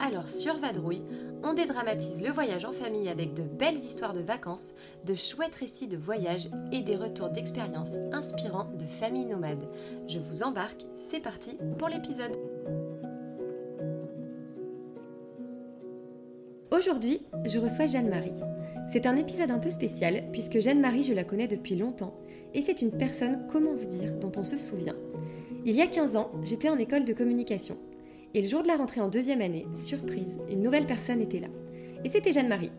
Alors sur Vadrouille, on dédramatise le voyage en famille avec de belles histoires de vacances, de chouettes récits de voyage et des retours d'expériences inspirants de familles nomades. Je vous embarque, c'est parti pour l'épisode. Aujourd'hui, je reçois Jeanne-Marie. C'est un épisode un peu spécial puisque Jeanne-Marie, je la connais depuis longtemps et c'est une personne, comment vous dire, dont on se souvient. Il y a 15 ans, j'étais en école de communication et le jour de la rentrée en deuxième année, surprise, une nouvelle personne était là. Et c'était Jeanne-Marie.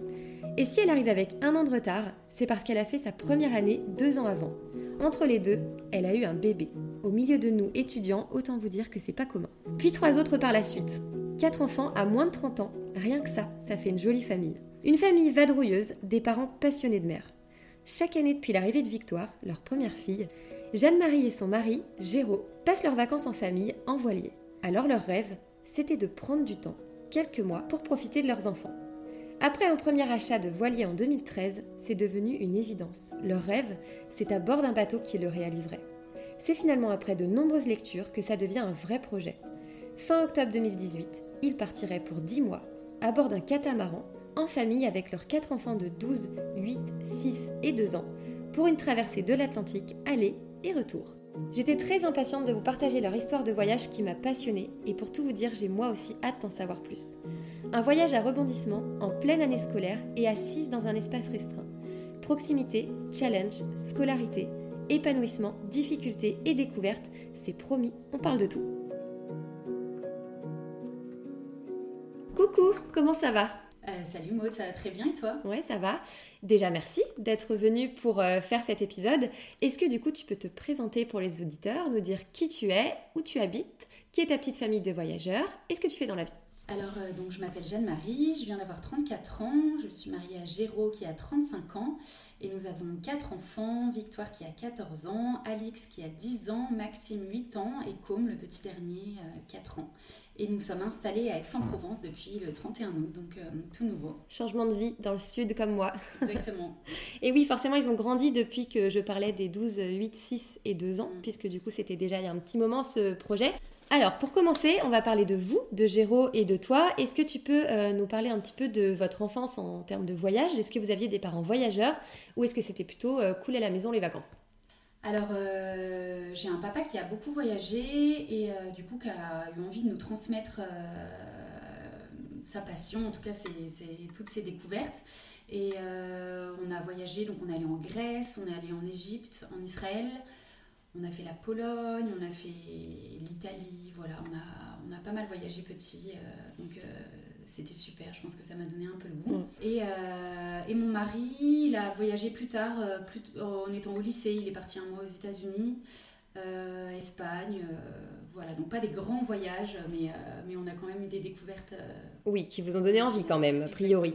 Et si elle arrive avec un an de retard, c'est parce qu'elle a fait sa première année deux ans avant. Entre les deux, elle a eu un bébé. Au milieu de nous, étudiants, autant vous dire que c'est pas commun. Puis trois autres par la suite. Quatre enfants à moins de 30 ans, rien que ça, ça fait une jolie famille. Une famille vadrouilleuse, des parents passionnés de mer. Chaque année depuis l'arrivée de Victoire, leur première fille, Jeanne-Marie et son mari, Géraud, passent leurs vacances en famille en voilier. Alors leur rêve, c'était de prendre du temps, quelques mois, pour profiter de leurs enfants. Après un premier achat de voilier en 2013, c'est devenu une évidence. Leur rêve, c'est à bord d'un bateau qu'ils le réaliseraient. C'est finalement après de nombreuses lectures que ça devient un vrai projet. Fin octobre 2018, ils partiraient pour 10 mois, à bord d'un catamaran, en famille avec leurs 4 enfants de 12, 8, 6 et 2 ans, pour une traversée de l'Atlantique aller et retour. J'étais très impatiente de vous partager leur histoire de voyage qui m'a passionnée et pour tout vous dire, j'ai moi aussi hâte d'en savoir plus. Un voyage à rebondissement en pleine année scolaire et assise dans un espace restreint. Proximité, challenge, scolarité, épanouissement, difficultés et découvertes, c'est promis, on parle de tout. Coucou, comment ça va? Euh, salut Maud, ça va très bien et toi? Ouais, ça va. Déjà, merci d'être venu pour euh, faire cet épisode. Est-ce que du coup, tu peux te présenter pour les auditeurs, nous dire qui tu es, où tu habites, qui est ta petite famille de voyageurs et ce que tu fais dans la vie? Alors, euh, donc, je m'appelle Jeanne-Marie, je viens d'avoir 34 ans, je suis mariée à Géraud qui a 35 ans et nous avons quatre enfants, Victoire qui a 14 ans, Alix qui a 10 ans, Maxime 8 ans et Com, le petit dernier, 4 ans. Et nous sommes installés à Aix-en-Provence depuis le 31 août, donc euh, tout nouveau. Changement de vie dans le sud comme moi. Exactement. et oui, forcément, ils ont grandi depuis que je parlais des 12, 8, 6 et 2 ans, mm. puisque du coup, c'était déjà il y a un petit moment ce projet. Alors, pour commencer, on va parler de vous, de Géraud et de toi. Est-ce que tu peux euh, nous parler un petit peu de votre enfance en termes de voyage? Est-ce que vous aviez des parents voyageurs? Ou est-ce que c'était plutôt euh, cool à la maison les vacances? Alors, euh, j'ai un papa qui a beaucoup voyagé et euh, du coup qui a eu envie de nous transmettre euh, sa passion, en tout cas toutes ses découvertes. Et on a voyagé, donc on est allé en Grèce, on est allé en Égypte, en Israël, on a fait la Pologne, on a fait l'Italie, voilà, on a, pas mal voyagé petit. C'était super, je pense que ça m'a donné un peu le goût. Mm. Et, euh, et, mon mari, il a voyagé plus tard, euh, plus, en étant au lycée, il est parti un mois aux États-Unis, euh, Espagne, voilà, donc pas des grands voyages, mais, mais on a quand même eu des découvertes. oui, qui vous ont donné envie quand même, a priori.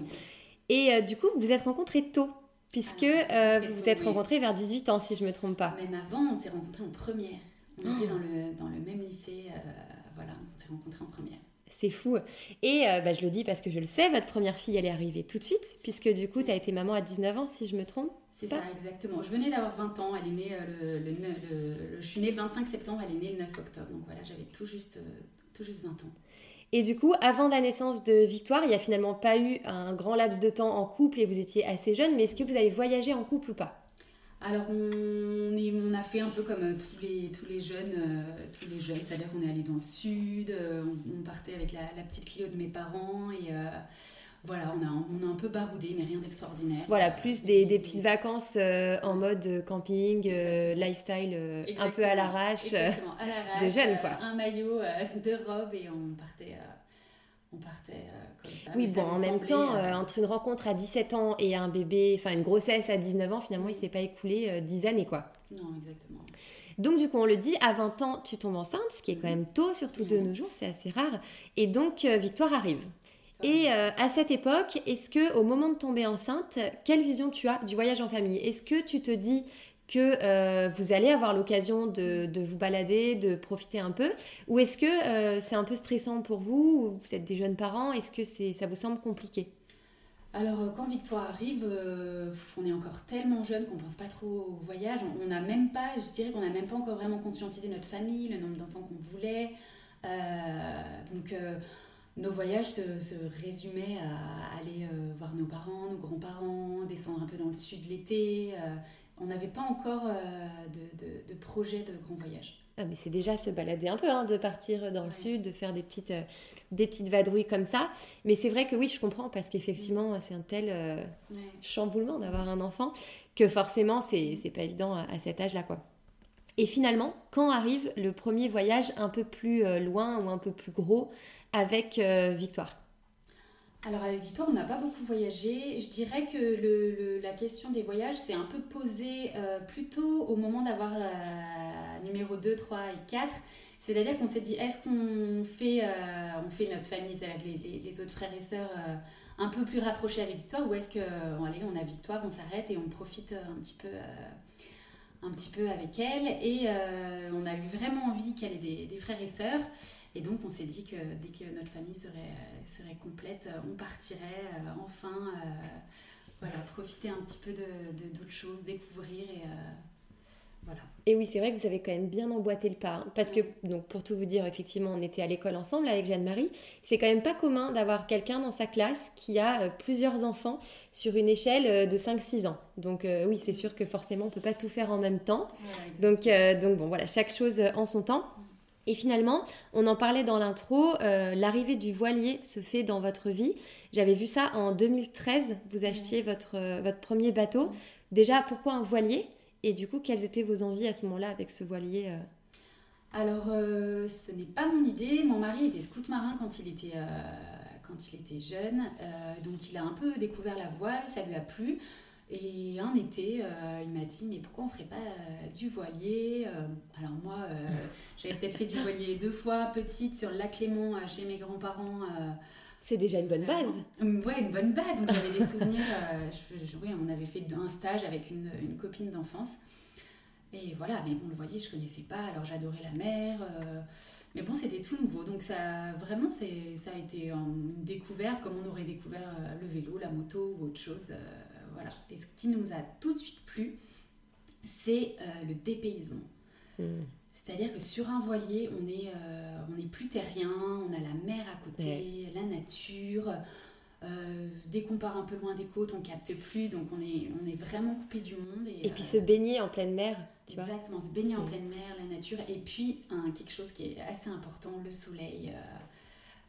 Et du coup, vous vous êtes rencontrés tôt puisque vous vous êtes rencontrés vers 18 ans, si je ne me trompe pas. Même avant, on s'est rencontrés en première. On était oh. dans le, dans le même lycée, voilà, on s'est rencontrés en première. C'est fou. Et euh, bah, je le dis parce que je le sais, votre première fille, elle est arrivée tout de suite, puisque du coup, tu as été maman à 19 ans, si je me trompe. C'est ça, exactement. Je venais d'avoir 20 ans, elle est née euh, le, le, Je suis née le 25 septembre, elle est née le 9 octobre. Donc voilà, j'avais tout juste, euh, tout juste 20 ans. Et du coup, avant la naissance de Victoire, il n'y a finalement pas eu un grand laps de temps en couple et vous étiez assez jeune, mais est-ce que vous avez voyagé en couple ou pas? Alors on, on, a fait un peu comme euh, tous les, tous les jeunes, euh, tous les jeunes, c'est-à-dire qu'on est allé dans le sud, euh, on, partait avec la, petite Clio de mes parents et voilà, on a, on a un peu baroudé mais rien d'extraordinaire. Voilà, plus des, des petites vacances en mode camping, lifestyle un peu à l'arrache, de jeunes quoi. un maillot, deux robes et on partait on partait euh, comme ça. Oui, bon, en même temps, euh, euh, entre une rencontre à 17 ans et un bébé, enfin une grossesse à 19 ans, finalement, il s'est pas écoulé 10 années, quoi. Non, exactement. Donc, du coup, on le dit, à 20 ans, tu tombes enceinte, ce qui est quand même tôt, surtout de nos jours, c'est assez rare. Et donc, Victoire arrive. Et euh, à cette époque, est-ce que au moment de tomber enceinte, quelle vision tu as du voyage en famille? Est-ce que tu te dis que euh, vous allez avoir l'occasion de, vous balader, de profiter un peu? Ou est-ce que euh, c'est un peu stressant pour vous Vous êtes des jeunes parents Est-ce que ça vous semble compliqué? Alors, quand Victoire arrive, on est encore tellement jeune qu'on ne pense pas trop au voyage. On n'a même pas, je dirais qu'on n'a même pas encore vraiment conscientisé notre famille, le nombre d'enfants qu'on voulait. donc, nos voyages se, résumaient à aller euh, voir nos parents, nos grands-parents, descendre un peu dans le sud l'été. Euh, on n'avait pas encore euh, de, projet de grand voyage. Ah, mais c'est déjà se balader un peu, hein, de partir dans le sud, de faire des petites, des petites vadrouilles comme ça. Mais c'est vrai que oui, je comprends, parce qu'effectivement, c'est un tel chamboulement d'avoir un enfant que forcément, c'est, c'est pas évident à, à cet âge-là, quoi. Et finalement, quand arrive le premier voyage un peu plus loin ou un peu plus gros avec euh, Victoire? Alors avec Victoire, on n'a pas beaucoup voyagé. Je dirais que le, la question des voyages s'est un peu posée euh, plutôt au moment d'avoir euh, numéro 2, 3 et 4. C'est-à-dire qu'on s'est dit, est-ce qu'on fait, on fait notre famille, c'est-à-dire les, les, autres frères et sœurs un peu plus rapprochés avec Victoire, ou est-ce qu'on allez, on a Victoire, on s'arrête et on profite un petit peu un petit peu avec elle. Et on a eu vraiment envie qu'elle ait des, des, frères et sœurs. Et donc, on s'est dit que dès que notre famille serait, serait complète, on partirait euh, enfin euh, voilà, profiter un petit peu de, d'autres choses, découvrir et euh, voilà. Et oui, c'est vrai que vous avez quand même bien emboîté le pas. Hein, parce que, donc, pour tout vous dire, effectivement, on était à l'école ensemble avec Jeanne-Marie. C'est quand même pas commun d'avoir quelqu'un dans sa classe qui a plusieurs enfants sur une échelle de 5-6 ans. Donc, oui, c'est sûr que forcément, on peut pas tout faire en même temps. donc, donc, bon, voilà, chaque chose en son temps. Et finalement, on en parlait dans l'intro, euh, l'arrivée du voilier se fait dans votre vie. J'avais vu ça en 2013, vous achetiez votre, euh, votre premier bateau. Déjà, pourquoi un voilier? Et du coup, quelles étaient vos envies à ce moment-là avec ce voilier euh? Alors, ce n'est pas mon idée. Mon mari était scout marin quand il était, quand il était jeune. donc, il a un peu découvert la voile, ça lui a plu. Et un été, euh, il m'a dit Mais pourquoi on ne ferait pas euh, du voilier euh Alors, moi, j'avais peut-être fait du voilier deux fois, petite, sur le lac Léman, chez mes grands-parents. c'est déjà une bonne base. Ouais, une bonne base. Donc, j'avais des souvenirs. oui, on avait fait un stage avec une, une copine d'enfance. Et voilà, mais bon, le voilier, je ne connaissais pas. Alors, j'adorais la mer. Mais bon, c'était tout nouveau. Donc, ça, vraiment, ça a été une découverte, comme on aurait découvert le vélo, la moto ou autre chose. Et ce qui nous a tout de suite plu, c'est euh, le dépaysement. Hmm. C'est-à-dire que sur un voilier, on est, euh, on est plus terrien, on a la mer à côté, la nature. Euh, dès qu'on part un peu loin des côtes, on capte plus, donc on est, on est vraiment coupé du monde. Et, puis se baigner en pleine mer, tu Exactement, se baigner en pleine mer, la nature. Et puis, quelque chose qui est assez important, le soleil.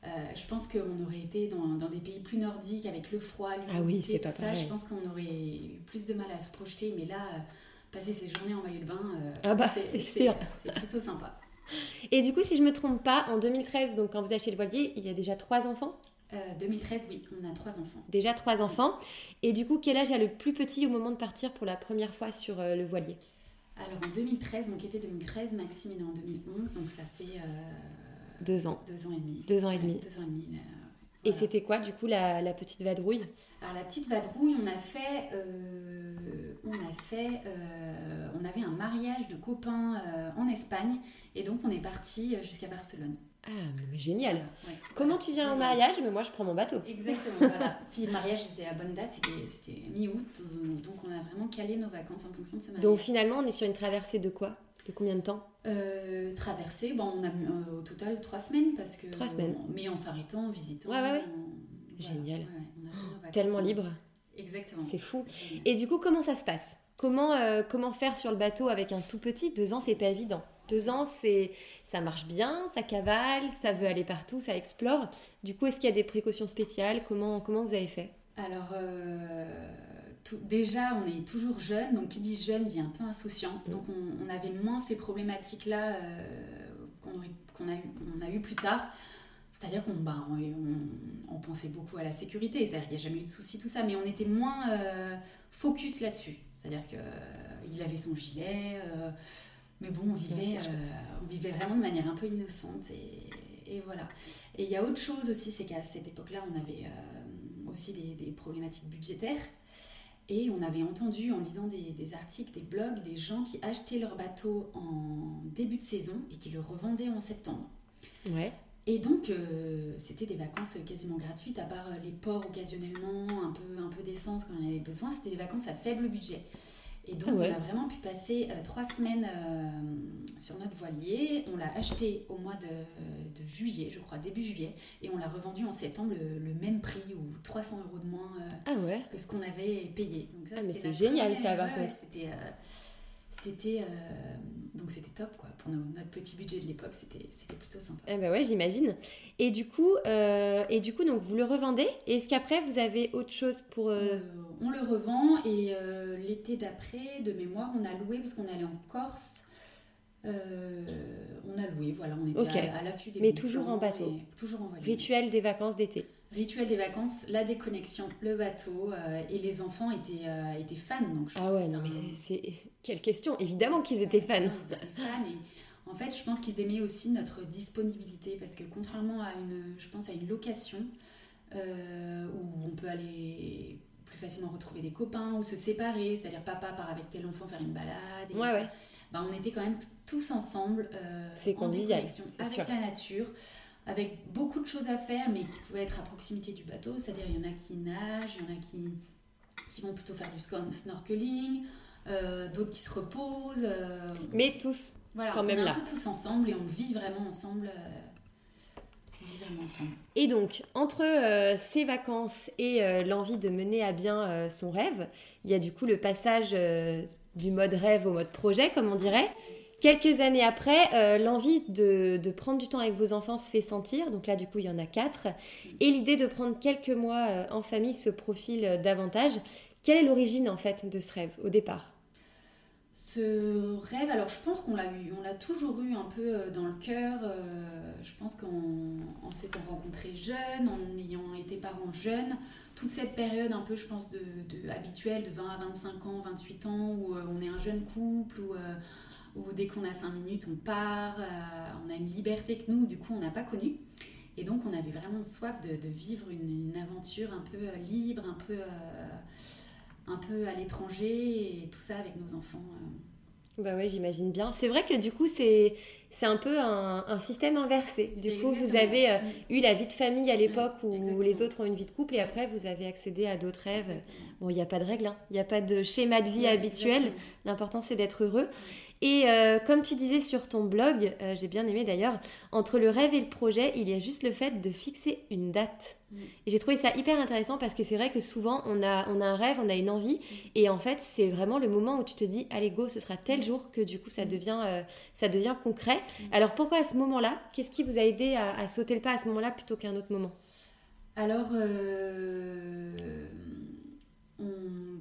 Euh, je pense qu'on aurait été dans, dans, des pays plus nordiques avec le froid, ah oui, c'est pas ça. Je pense qu'on aurait eu plus de mal à se projeter, mais là, euh, passer ces journées en maillot de bain, euh, ah bah, c'est sûr. C'est plutôt sympa. Et du coup, si je me trompe pas, en 2013, donc quand vous achetez le voilier, il y a déjà trois enfants? 2013, oui, on a trois enfants. Déjà trois enfants. Et du coup, quel âge a le plus petit au moment de partir pour la première fois sur le voilier? Alors en 2013, donc été 2013, Maxime est en 2011, donc ça fait deux ans. Deux ans et demi. Deux ans et demi. Deux ans et demi. Et c'était quoi, du coup, la, la, petite vadrouille? Alors, la petite vadrouille, on a fait. Euh, on a fait. Euh, on avait un mariage de copains euh, en Espagne. Et donc, on est parti jusqu'à Barcelone. Ah, mais génial Comment tu viens au mariage? Mais moi, je prends mon bateau. Exactement, voilà. Puis le mariage, c'était la bonne date, c'était mi-août. Donc, on a vraiment calé nos vacances en fonction de ce mariage. Donc, finalement, on est sur une traversée de quoi? De combien de temps euh, Traversée, bon, on a euh, au total trois semaines parce que. Trois semaines. mais en s'arrêtant, en visitant. Ouais, ouais, ouais. Génial. Tellement libre. Exactement. C'est fou. Et du coup, comment ça se passe? Comment, euh, comment faire sur le bateau avec un tout petit? Deux ans, c'est pas évident. Deux ans, c'est ça marche bien, ça cavale, ça veut aller partout, ça explore. Du coup, est-ce qu'il y a des précautions spéciales? Comment, comment vous avez fait? Alors, déjà, on est toujours jeune, donc qui dit jeune dit un peu insouciant. Donc on, avait moins ces problématiques-là euh, qu'on a, on a eu plus tard. C'est-à-dire qu'on bah, on, pensait beaucoup à la sécurité, c'est-à-dire qu'il n'y a jamais eu de souci, tout ça, mais on était moins euh, focus là-dessus. C'est-à-dire qu'il avait son gilet, euh, mais bon, on vivait, on vivait vraiment de manière un peu innocente et, Et voilà. Et il y a autre chose aussi, c'est qu'à cette époque-là, on avait aussi des, problématiques budgétaires. Et on avait entendu en lisant des, des, articles, des blogs, des gens qui achetaient leur bateau en début de saison et qui le revendaient en septembre. Ouais. Et donc, euh, c'était des vacances quasiment gratuites, à part les ports occasionnellement, un peu, un peu d'essence quand on avait besoin. C'était des vacances à faible budget. Et donc, ah on a vraiment pu passer euh, trois semaines euh, sur notre voilier. On l'a acheté au mois de, de, juillet, je crois, début juillet. Et on l'a revendu en septembre le, même prix, ou 300 euros de moins ah ouais. que ce qu'on avait payé. Donc ça, ah, mais c'est génial, ça, par C'était c'était euh, donc c'était top quoi. Pour notre petit budget de l'époque c'était c'était plutôt sympa. Eh ben ouais j'imagine. Et du coup euh, et du coup donc vous le revendez? Est-ce qu'après vous avez autre chose pour euh, on le revend et l'été d'après de mémoire on a loué parce qu'on allait en Corse. On a loué voilà. On était à, l'affût des mais toujours en bateau. toujours en voilier. Rituel des vacances d'été Rituel des vacances, la déconnexion, le bateau, euh, et les enfants étaient, euh, étaient fans. Donc je ah ouais, non, mais c'est quelle question Évidemment qu'ils étaient fans. Ils étaient fans et en fait, je pense qu'ils aimaient aussi notre disponibilité parce que contrairement à une, je pense à une location euh, où on peut aller plus facilement retrouver des copains ou se séparer, c'est-à-dire papa part avec tel enfant faire une balade. Et, ouais, ouais. Bah, on était quand même tous ensemble c'est en déconnexion avec la nature avec beaucoup de choses à faire, mais qui pouvaient être à proximité du bateau. C'est-à-dire, il y en a qui nagent, il y en a qui, qui vont plutôt faire du snorkeling, euh, d'autres qui se reposent. Euh, mais tous, voilà, quand même on est là. tous ensemble et on vit vraiment ensemble. Euh, on vit vraiment ensemble. Et donc, entre ces vacances et l'envie de mener à bien son rêve, il y a du coup le passage du mode rêve au mode projet, comme on dirait. Quelques années après, euh, l'envie de, prendre du temps avec vos enfants se fait sentir. Donc là, du coup, il y en a quatre. Et l'idée de prendre quelques mois euh, en famille se profile euh, davantage. Quelle est l'origine, en fait, de ce rêve au départ? Ce rêve, alors je pense qu'on l'a eu, on l'a toujours eu un peu dans le cœur. je pense qu'en s'étant rencontrés jeunes, en ayant été parents jeunes, toute cette période un peu, je pense, de, habituelle de 20 à 25 ans, 28 ans, où on est un jeune couple, où où dès qu'on a cinq minutes, on part, euh, on a une liberté que nous, du coup, on n'a pas connue. Et donc, on avait vraiment soif de, vivre une, aventure un peu euh, libre, un peu, euh, un peu à l'étranger, et tout ça avec nos enfants. Bah oui, j'imagine bien. C'est vrai que du coup, c'est c'est un peu un, système inversé. Du coup, vous avez eu la vie de famille à l'époque où les autres ont une vie de couple et après, vous avez accédé à d'autres rêves. Bon, il n'y a pas de règle, hein. il n'y a pas de schéma de vie habituel. L'important, c'est d'être heureux. Et euh, comme tu disais sur ton blog, euh, j'ai bien aimé d'ailleurs, entre le rêve et le projet, il y a juste le fait de fixer une date. Mm. Et j'ai trouvé ça hyper intéressant parce que c'est vrai que souvent on a, on a un rêve, on a une envie, mm. et en fait c'est vraiment le moment où tu te dis, allez go, ce sera tel mm. jour que du coup ça devient, euh, ça devient concret. Alors pourquoi à ce moment-là Qu'est-ce qui vous a aidé à, à, sauter le pas à ce moment-là plutôt qu'à un autre moment? Alors, on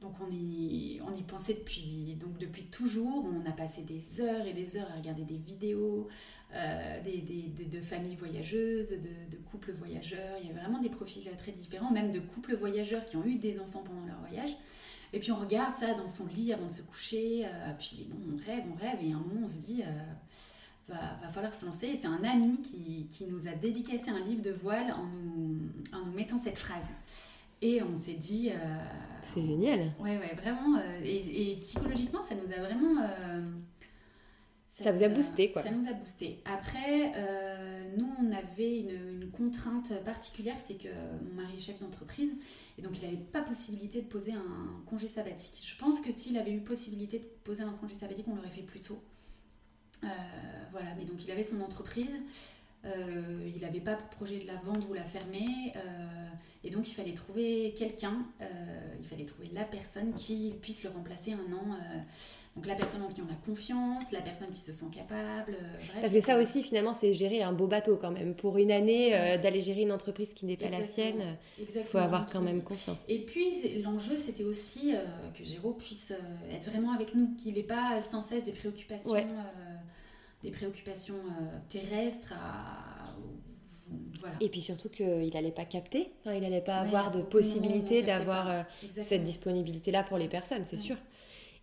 donc on y, on y pensait depuis, donc depuis toujours. On a passé des heures et des heures à regarder des vidéos euh, des, des, de, familles voyageuses, de, couples voyageurs. Il y avait vraiment des profils très différents, même de couples voyageurs qui ont eu des enfants pendant leur voyage. Et puis on regarde ça dans son lit avant de se coucher. Euh, puis bon, on rêve, on rêve. Et à un moment, on se dit, euh, va, falloir se lancer. C'est un ami qui, qui, nous a dédicacé un livre de voile en nous, en nous mettant cette phrase. Et on s'est dit. Euh, c'est génial. Ouais, ouais, vraiment. Euh, et, psychologiquement, ça nous a vraiment. Euh, ça, vous a boosté, quoi. Ça nous a boosté. Après, nous, on avait une, contrainte particulière, c'est que mon mari est chef d'entreprise, et donc il n'avait pas possibilité de poser un congé sabbatique. Je pense que s'il avait eu possibilité de poser un congé sabbatique, on l'aurait fait plus tôt. voilà, mais donc il avait son entreprise. Euh, il n'avait pas pour projet de la vendre ou la fermer. Euh, et donc, il fallait trouver quelqu'un, euh, il fallait trouver la personne qui puisse le remplacer un an. donc, la personne en qui on a confiance, la personne qui se sent capable. Parce que ça aussi, finalement, c'est gérer un beau bateau quand même. Pour une année, d'aller gérer une entreprise qui n'est pas la sienne, il faut avoir quand même confiance. Et puis, l'enjeu, c'était aussi que Géraud puisse être vraiment avec nous, qu'il n'ait pas sans cesse des préoccupations des préoccupations euh, terrestres Voilà. Et puis surtout qu'il n'allait pas capter, il n'allait pas avoir de possibilité d'avoir euh, cette disponibilité-là pour les personnes, c'est sûr.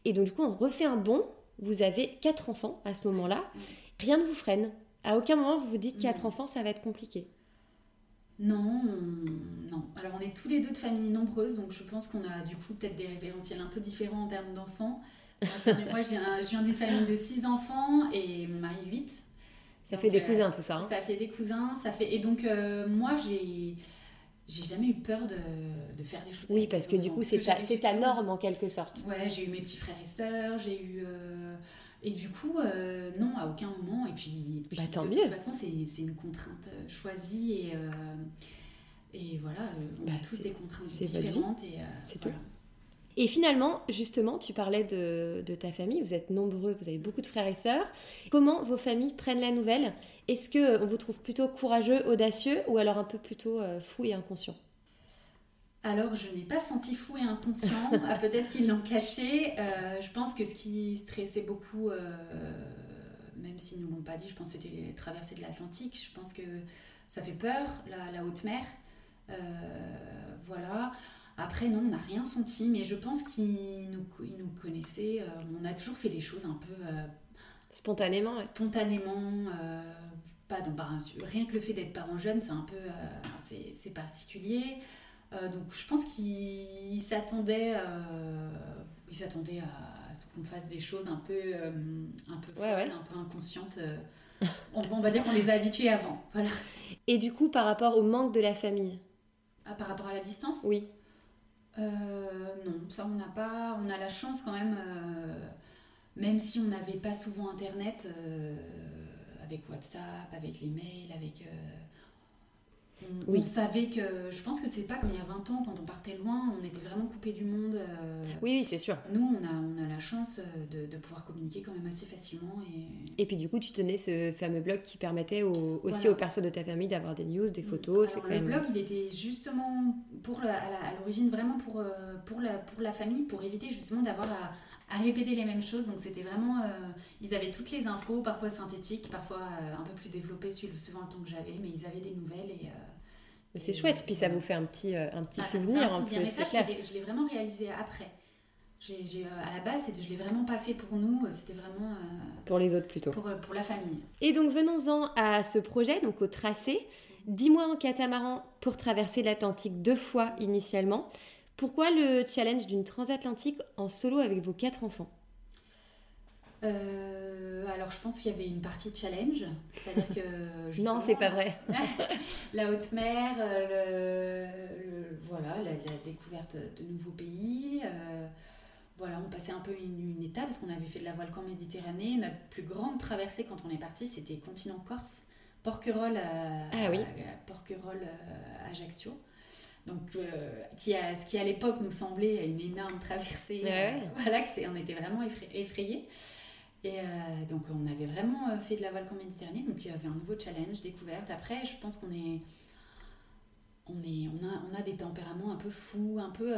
Et donc du coup, on refait un bond, vous avez quatre enfants à ce moment-là, rien ne vous freine. À aucun moment vous vous dites quatre enfants, ça va être compliqué. Non, non. Alors on est tous les deux de familles nombreuses, donc je pense qu'on a du coup peut-être des référentiels un peu différents en termes d'enfants. Moi, je viens d'une famille de 6 enfants et mon mari 8. Ça fait des euh, cousins tout ça. Hein. Ça fait des cousins, ça fait... Et donc euh, moi j'ai j'ai jamais eu peur de, de, faire des choses. Oui, parce que du coup, c'est ta, ta norme en quelque sorte. Ouais, j'ai eu mes petits frères et sœurs, j'ai eu. Euh, et du coup, non, à aucun moment. Et puis, bah, tant de mieux. toute façon, c'est une contrainte choisie et, et voilà, on a bah, toutes des contraintes différentes. C'est tout. Et finalement, justement, tu parlais de, de, ta famille, vous êtes nombreux, vous avez beaucoup de frères et sœurs. Comment vos familles prennent la nouvelle? Est-ce qu'on vous trouve plutôt courageux, audacieux ou alors un peu plutôt fou et inconscient? Alors, je n'ai pas senti fou et inconscient. ah, Peut-être qu'ils l'ont caché. Euh, je pense que ce qui stressait beaucoup, euh, même s'ils ne l'ont pas dit, je pense que c'était les traversées de l'Atlantique. Je pense que ça fait peur, la, haute mer. Euh, voilà. Après, non, on n'a rien senti, mais je pense qu'ils nous, nous connaissaient. on a toujours fait les choses un peu. spontanément. Spontanément. pas dans, bah, rien que le fait d'être parent jeune, c'est un peu. c'est particulier. Euh, donc je pense qu'il s'attendait euh, il s'attendait à, ce qu'on fasse des choses un peu, euh, un peu un peu inconscientes. On, va dire qu'on les a habitués avant. Voilà. Et du coup, par rapport au manque de la famille? Ah, Par rapport à la distance? Oui. Non, ça on n'a pas. On a la chance quand même, même si on n'avait pas souvent Internet, avec WhatsApp, avec les mails, avec on, savait que, je pense que c'est pas comme il y a 20 ans, quand on partait loin, on était vraiment coupé du monde. Euh. oui, oui, c'est sûr. Nous, on a, on a la chance euh, de, pouvoir communiquer quand même assez facilement. Et... et puis du coup, tu tenais ce fameux blog qui permettait aussi aux personnes de ta famille d'avoir des news, des photos. Alors, le blog, il était justement pour à l'origine vraiment pour, euh, pour, la, pour la famille, pour éviter justement d'avoir à, à répéter les mêmes choses. Donc c'était vraiment, euh, ils avaient toutes les infos, parfois synthétiques, parfois euh, un peu plus développées suivant le temps que j'avais, mais ils avaient des nouvelles et. Euh, c'est chouette, puis ça vous fait un petit, un petit ah, souvenir en plus, c'est clair. Je l'ai vraiment réalisé après. J'ai, à la base, je ne l'ai vraiment pas fait pour nous, c'était vraiment... pour les autres plutôt. Pour, pour, la famille. Et donc venons-en à ce projet, donc au tracé. 10 mois en catamaran pour traverser l'Atlantique deux fois initialement. Pourquoi le challenge d'une transatlantique en solo avec vos quatre enfants? Euh, alors je pense qu'il y avait une partie challenge, c'est-à-dire que non c'est pas vrai. la haute mer, euh, le, voilà la, découverte de nouveaux pays, euh, voilà on passait un peu une, étape parce qu'on avait fait de la voile camp Méditerranée. Notre plus grande traversée quand on est parti c'était continent Corse, Porquerolles, ah, oui. Porquerolles Ajaccio donc euh, qui a, ce qui à l'époque nous semblait une énorme traversée. Voilà, que c'est, on était vraiment effrayés. Et euh, donc on avait vraiment fait de la voile Méditerranée, donc il y avait un nouveau challenge, découverte. Après, je pense qu'on est, on est, on a, on a des tempéraments un peu fous, un peu,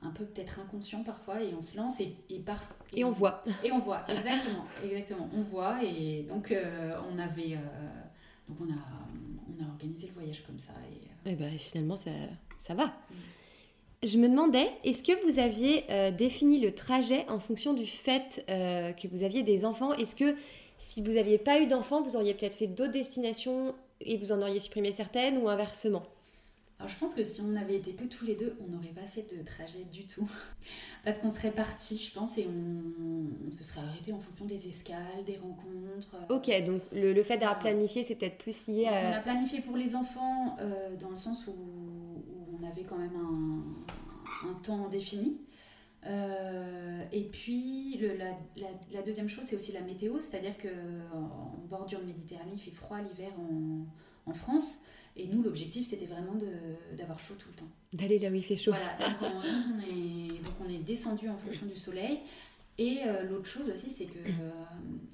un peu peut-être inconscients parfois, et on se lance et et, par, et, on voit. Et on voit, exactement, exactement. On voit et donc on avait, donc on a, on a organisé le voyage comme ça et et ben, finalement, ça, ça va. Je me demandais, est-ce que vous aviez euh, défini le trajet en fonction du fait euh, que vous aviez des enfants? Est-ce que si vous n'aviez pas eu d'enfants, vous auriez peut-être fait d'autres destinations et vous en auriez supprimé certaines ou inversement? Alors je pense que si on n'avait été que tous les deux, on n'aurait pas fait de trajet du tout. Parce qu'on serait parti, je pense, et on, se serait arrêté en fonction des escales, des rencontres. Ok, donc le, fait d'avoir planifié, c'est peut-être plus lié à... On a planifié pour les enfants euh, dans le sens où, on avait quand même un, temps défini. Euh, et puis la, deuxième chose, c'est aussi la météo, c'est-à-dire qu'en bordure de Méditerranée, il fait froid l'hiver en, en France. Et nous, l'objectif, c'était vraiment d'avoir chaud tout le temps. D'aller là où il fait chaud. Voilà, donc on, est, donc on est descendu en fonction du soleil. Et euh, l'autre chose aussi, c'est que euh,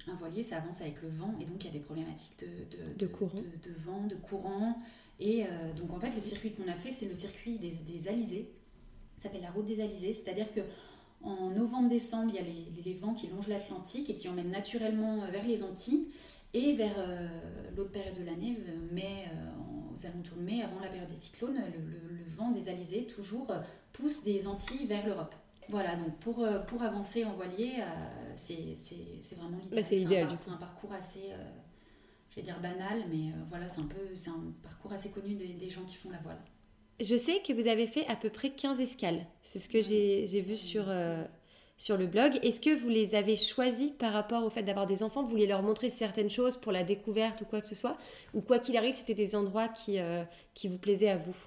un voilier, ça avance avec le vent, et donc il y a des problématiques de, de, de, courant. de, vent, de courant. Et euh, donc en fait, le circuit qu'on a fait, c'est le circuit des, des Alizés. Ça s'appelle la route des Alizés, c'est-à-dire que en novembre-décembre, il y a les, les, vents qui longent l'Atlantique et qui emmènent naturellement vers les Antilles. Et vers l'autre période de l'année, mai, aux alentours de mai, avant la période des cyclones, le, vent des alizés toujours euh, pousse des Antilles vers l'Europe. Voilà, donc pour, euh, pour avancer en voilier, euh, c'est vraiment l'idéal. c'est idéal. C'est un, parcours assez, vais dire banal, mais voilà, c'est un peu, c'est un parcours assez connu des, des, gens qui font la voile. Je sais que vous avez fait à peu près 15 escales. C'est ce que j'ai vu sur, sur le blog. Est-ce que vous les avez choisis par rapport au fait d'avoir des enfants Vous vouliez leur montrer certaines choses pour la découverte ou quoi que ce soit? Ou quoi qu'il arrive, c'était des endroits qui, qui vous plaisaient à vous?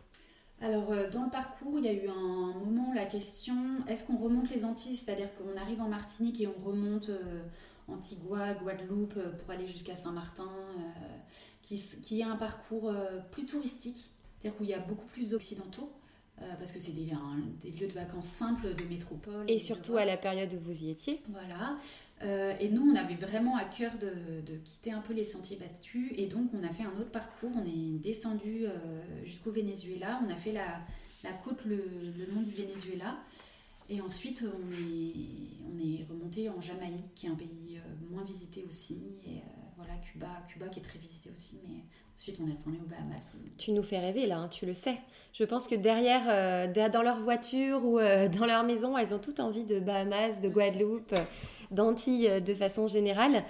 Alors, euh, dans le parcours, il y a eu un moment la question est-ce qu'on remonte les Antilles? C'est-à-dire qu'on arrive en Martinique et on remonte euh, Antigua, Guadeloupe euh, pour aller jusqu'à Saint-Martin, qui, qui, est un parcours plus touristique, c'est-à-dire où il y a beaucoup plus d'occidentaux. parce que c'est des, des, lieux de vacances simples de métropole. Et surtout à la période où vous y étiez. Voilà. Euh, et nous, on avait vraiment à cœur de, quitter un peu les sentiers battus. Et donc, on a fait un autre parcours. On est descendu euh, jusqu'au Venezuela. On a fait la, côte le, long du Venezuela. Et ensuite, on est, on est remonté en Jamaïque, qui est un pays euh, moins visité aussi. Et voilà, Cuba, Cuba qui est très visité aussi. Mais ensuite, on est retourné aux Bahamas. Tu nous fais rêver là, hein, tu le sais. Je pense que derrière, dans leur voiture ou dans leur maison, elles ont toutes envie de Bahamas, de Guadeloupe d'Antilles euh, de façon générale.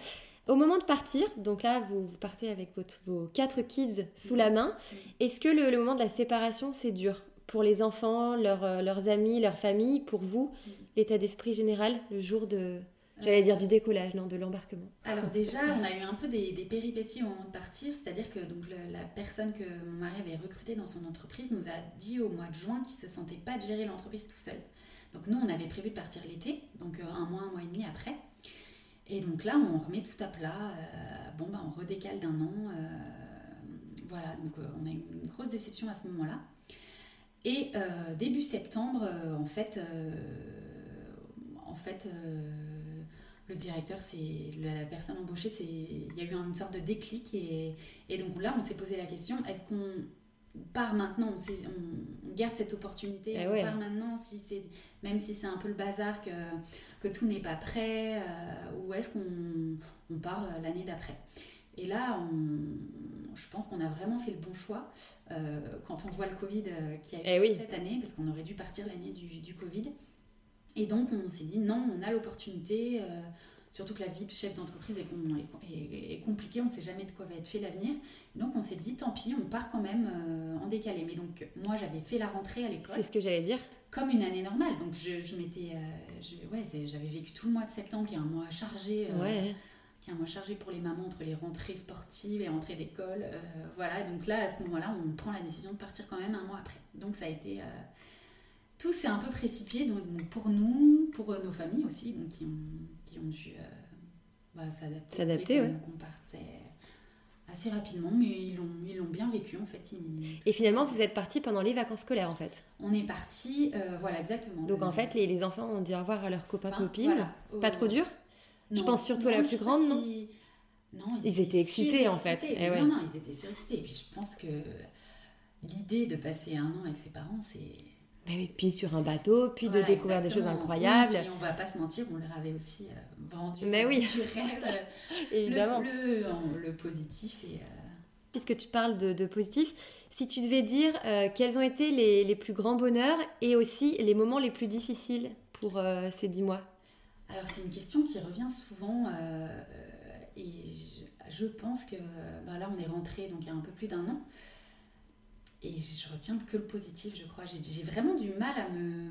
Au moment de partir, donc là, vous, partez avec vos quatre kids sous la main. Est-ce que le, moment de la séparation, c'est dur pour les enfants, euh, leurs amis, leur famille, pour vous, l'état d'esprit général, le jour de, J'allais dire du décollage, non, de l'embarquement. Alors déjà, on a eu un peu des, péripéties au moment de partir, c'est-à-dire que donc, la personne que mon mari avait recrutée dans son entreprise nous a dit au mois de juin qu'il ne se sentait pas de gérer l'entreprise tout seul. Donc nous, on avait prévu de partir l'été, donc euh, un mois, un mois et demi après. Et donc là, on remet tout à plat. Euh, bon, bah, on redécale d'un an. Euh, voilà, donc on a eu une grosse déception à ce moment-là. Et début septembre, en fait, en fait le directeur, c'est la, personne embauchée, il y a eu une sorte de déclic. Et, et donc là, on s'est posé la question est-ce qu'on part maintenant, on, garde cette opportunité, eh on part maintenant, si c'est, même si c'est un peu le bazar, que, que tout n'est pas prêt, euh, ou est-ce qu'on on part euh, l'année d'après? Et là, on, je pense qu'on a vraiment fait le bon choix euh, quand on voit le Covid qui a eu eh cette année, parce qu'on aurait dû partir l'année du, du, Covid. Et donc, on s'est dit, non, on a l'opportunité. Surtout que la vie de chef d'entreprise est, compliquée, on ne sait jamais de quoi va être fait l'avenir. Donc on s'est dit, tant pis, on part quand même euh, en décalé. Mais donc moi j'avais fait la rentrée à l'école. C'est ce que j'allais dire. Comme une année normale. Donc je, m'étais, euh, ouais, j'avais vécu tout le mois de septembre, qui est un mois chargé. Euh, qui est un mois chargé pour les mamans entre les rentrées sportives et rentrées d'école. voilà, donc là, à ce moment-là, on prend la décision de partir quand même un mois après. Donc ça a été tout s'est un peu précipité donc, pour nous, pour nos familles aussi, donc, qui, ont, qui ont dû euh, bah, s'adapter. S'adapter, oui. On partait assez rapidement, mais ils l'ont, ils l'ont bien vécu en fait. Et finalement, vous êtes parti pendant les vacances scolaires en fait On est parti, euh, voilà, exactement. Donc en fait, les, les, enfants ont dit au revoir à leurs copains, copines. Pas trop dur? Je pense surtout à la plus grande, non? Non, ils, étaient, excités en fait. Eh non, non, ils étaient surexcités. Et puis je pense que l'idée de passer un an avec ses parents, c'est puis sur un bateau, puis de découvrir des choses incroyables. Et on va pas se mentir, on leur avait aussi euh, vendu Mais oui. du rêve, euh, Évidemment. Le, le, positif. Et, euh, Puisque tu parles de, de, positif, si tu devais dire quels ont été les, les, plus grands bonheurs et aussi les moments les plus difficiles pour ces dix mois? Alors c'est une question qui revient souvent et je, je, pense que bah là on est rentré donc il y a un peu plus d'un an. Et je retiens que le positif, je crois. J'ai vraiment du mal à me,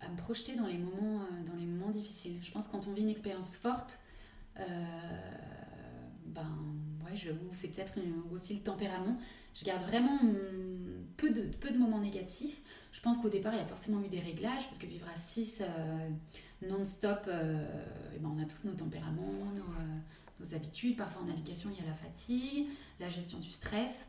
à me projeter dans les, moments, euh, dans les moments difficiles. Je pense que quand on vit une expérience forte, euh, ben, ouais, c'est peut-être aussi le tempérament. Je garde vraiment peu de, peu de moments négatifs. Je pense qu'au départ, il y a forcément eu des réglages, parce que vivre à 6 euh, non-stop, eh ben, on a tous nos tempéraments, nos, nos habitudes. Parfois en navigation, il y a la fatigue, la gestion du stress.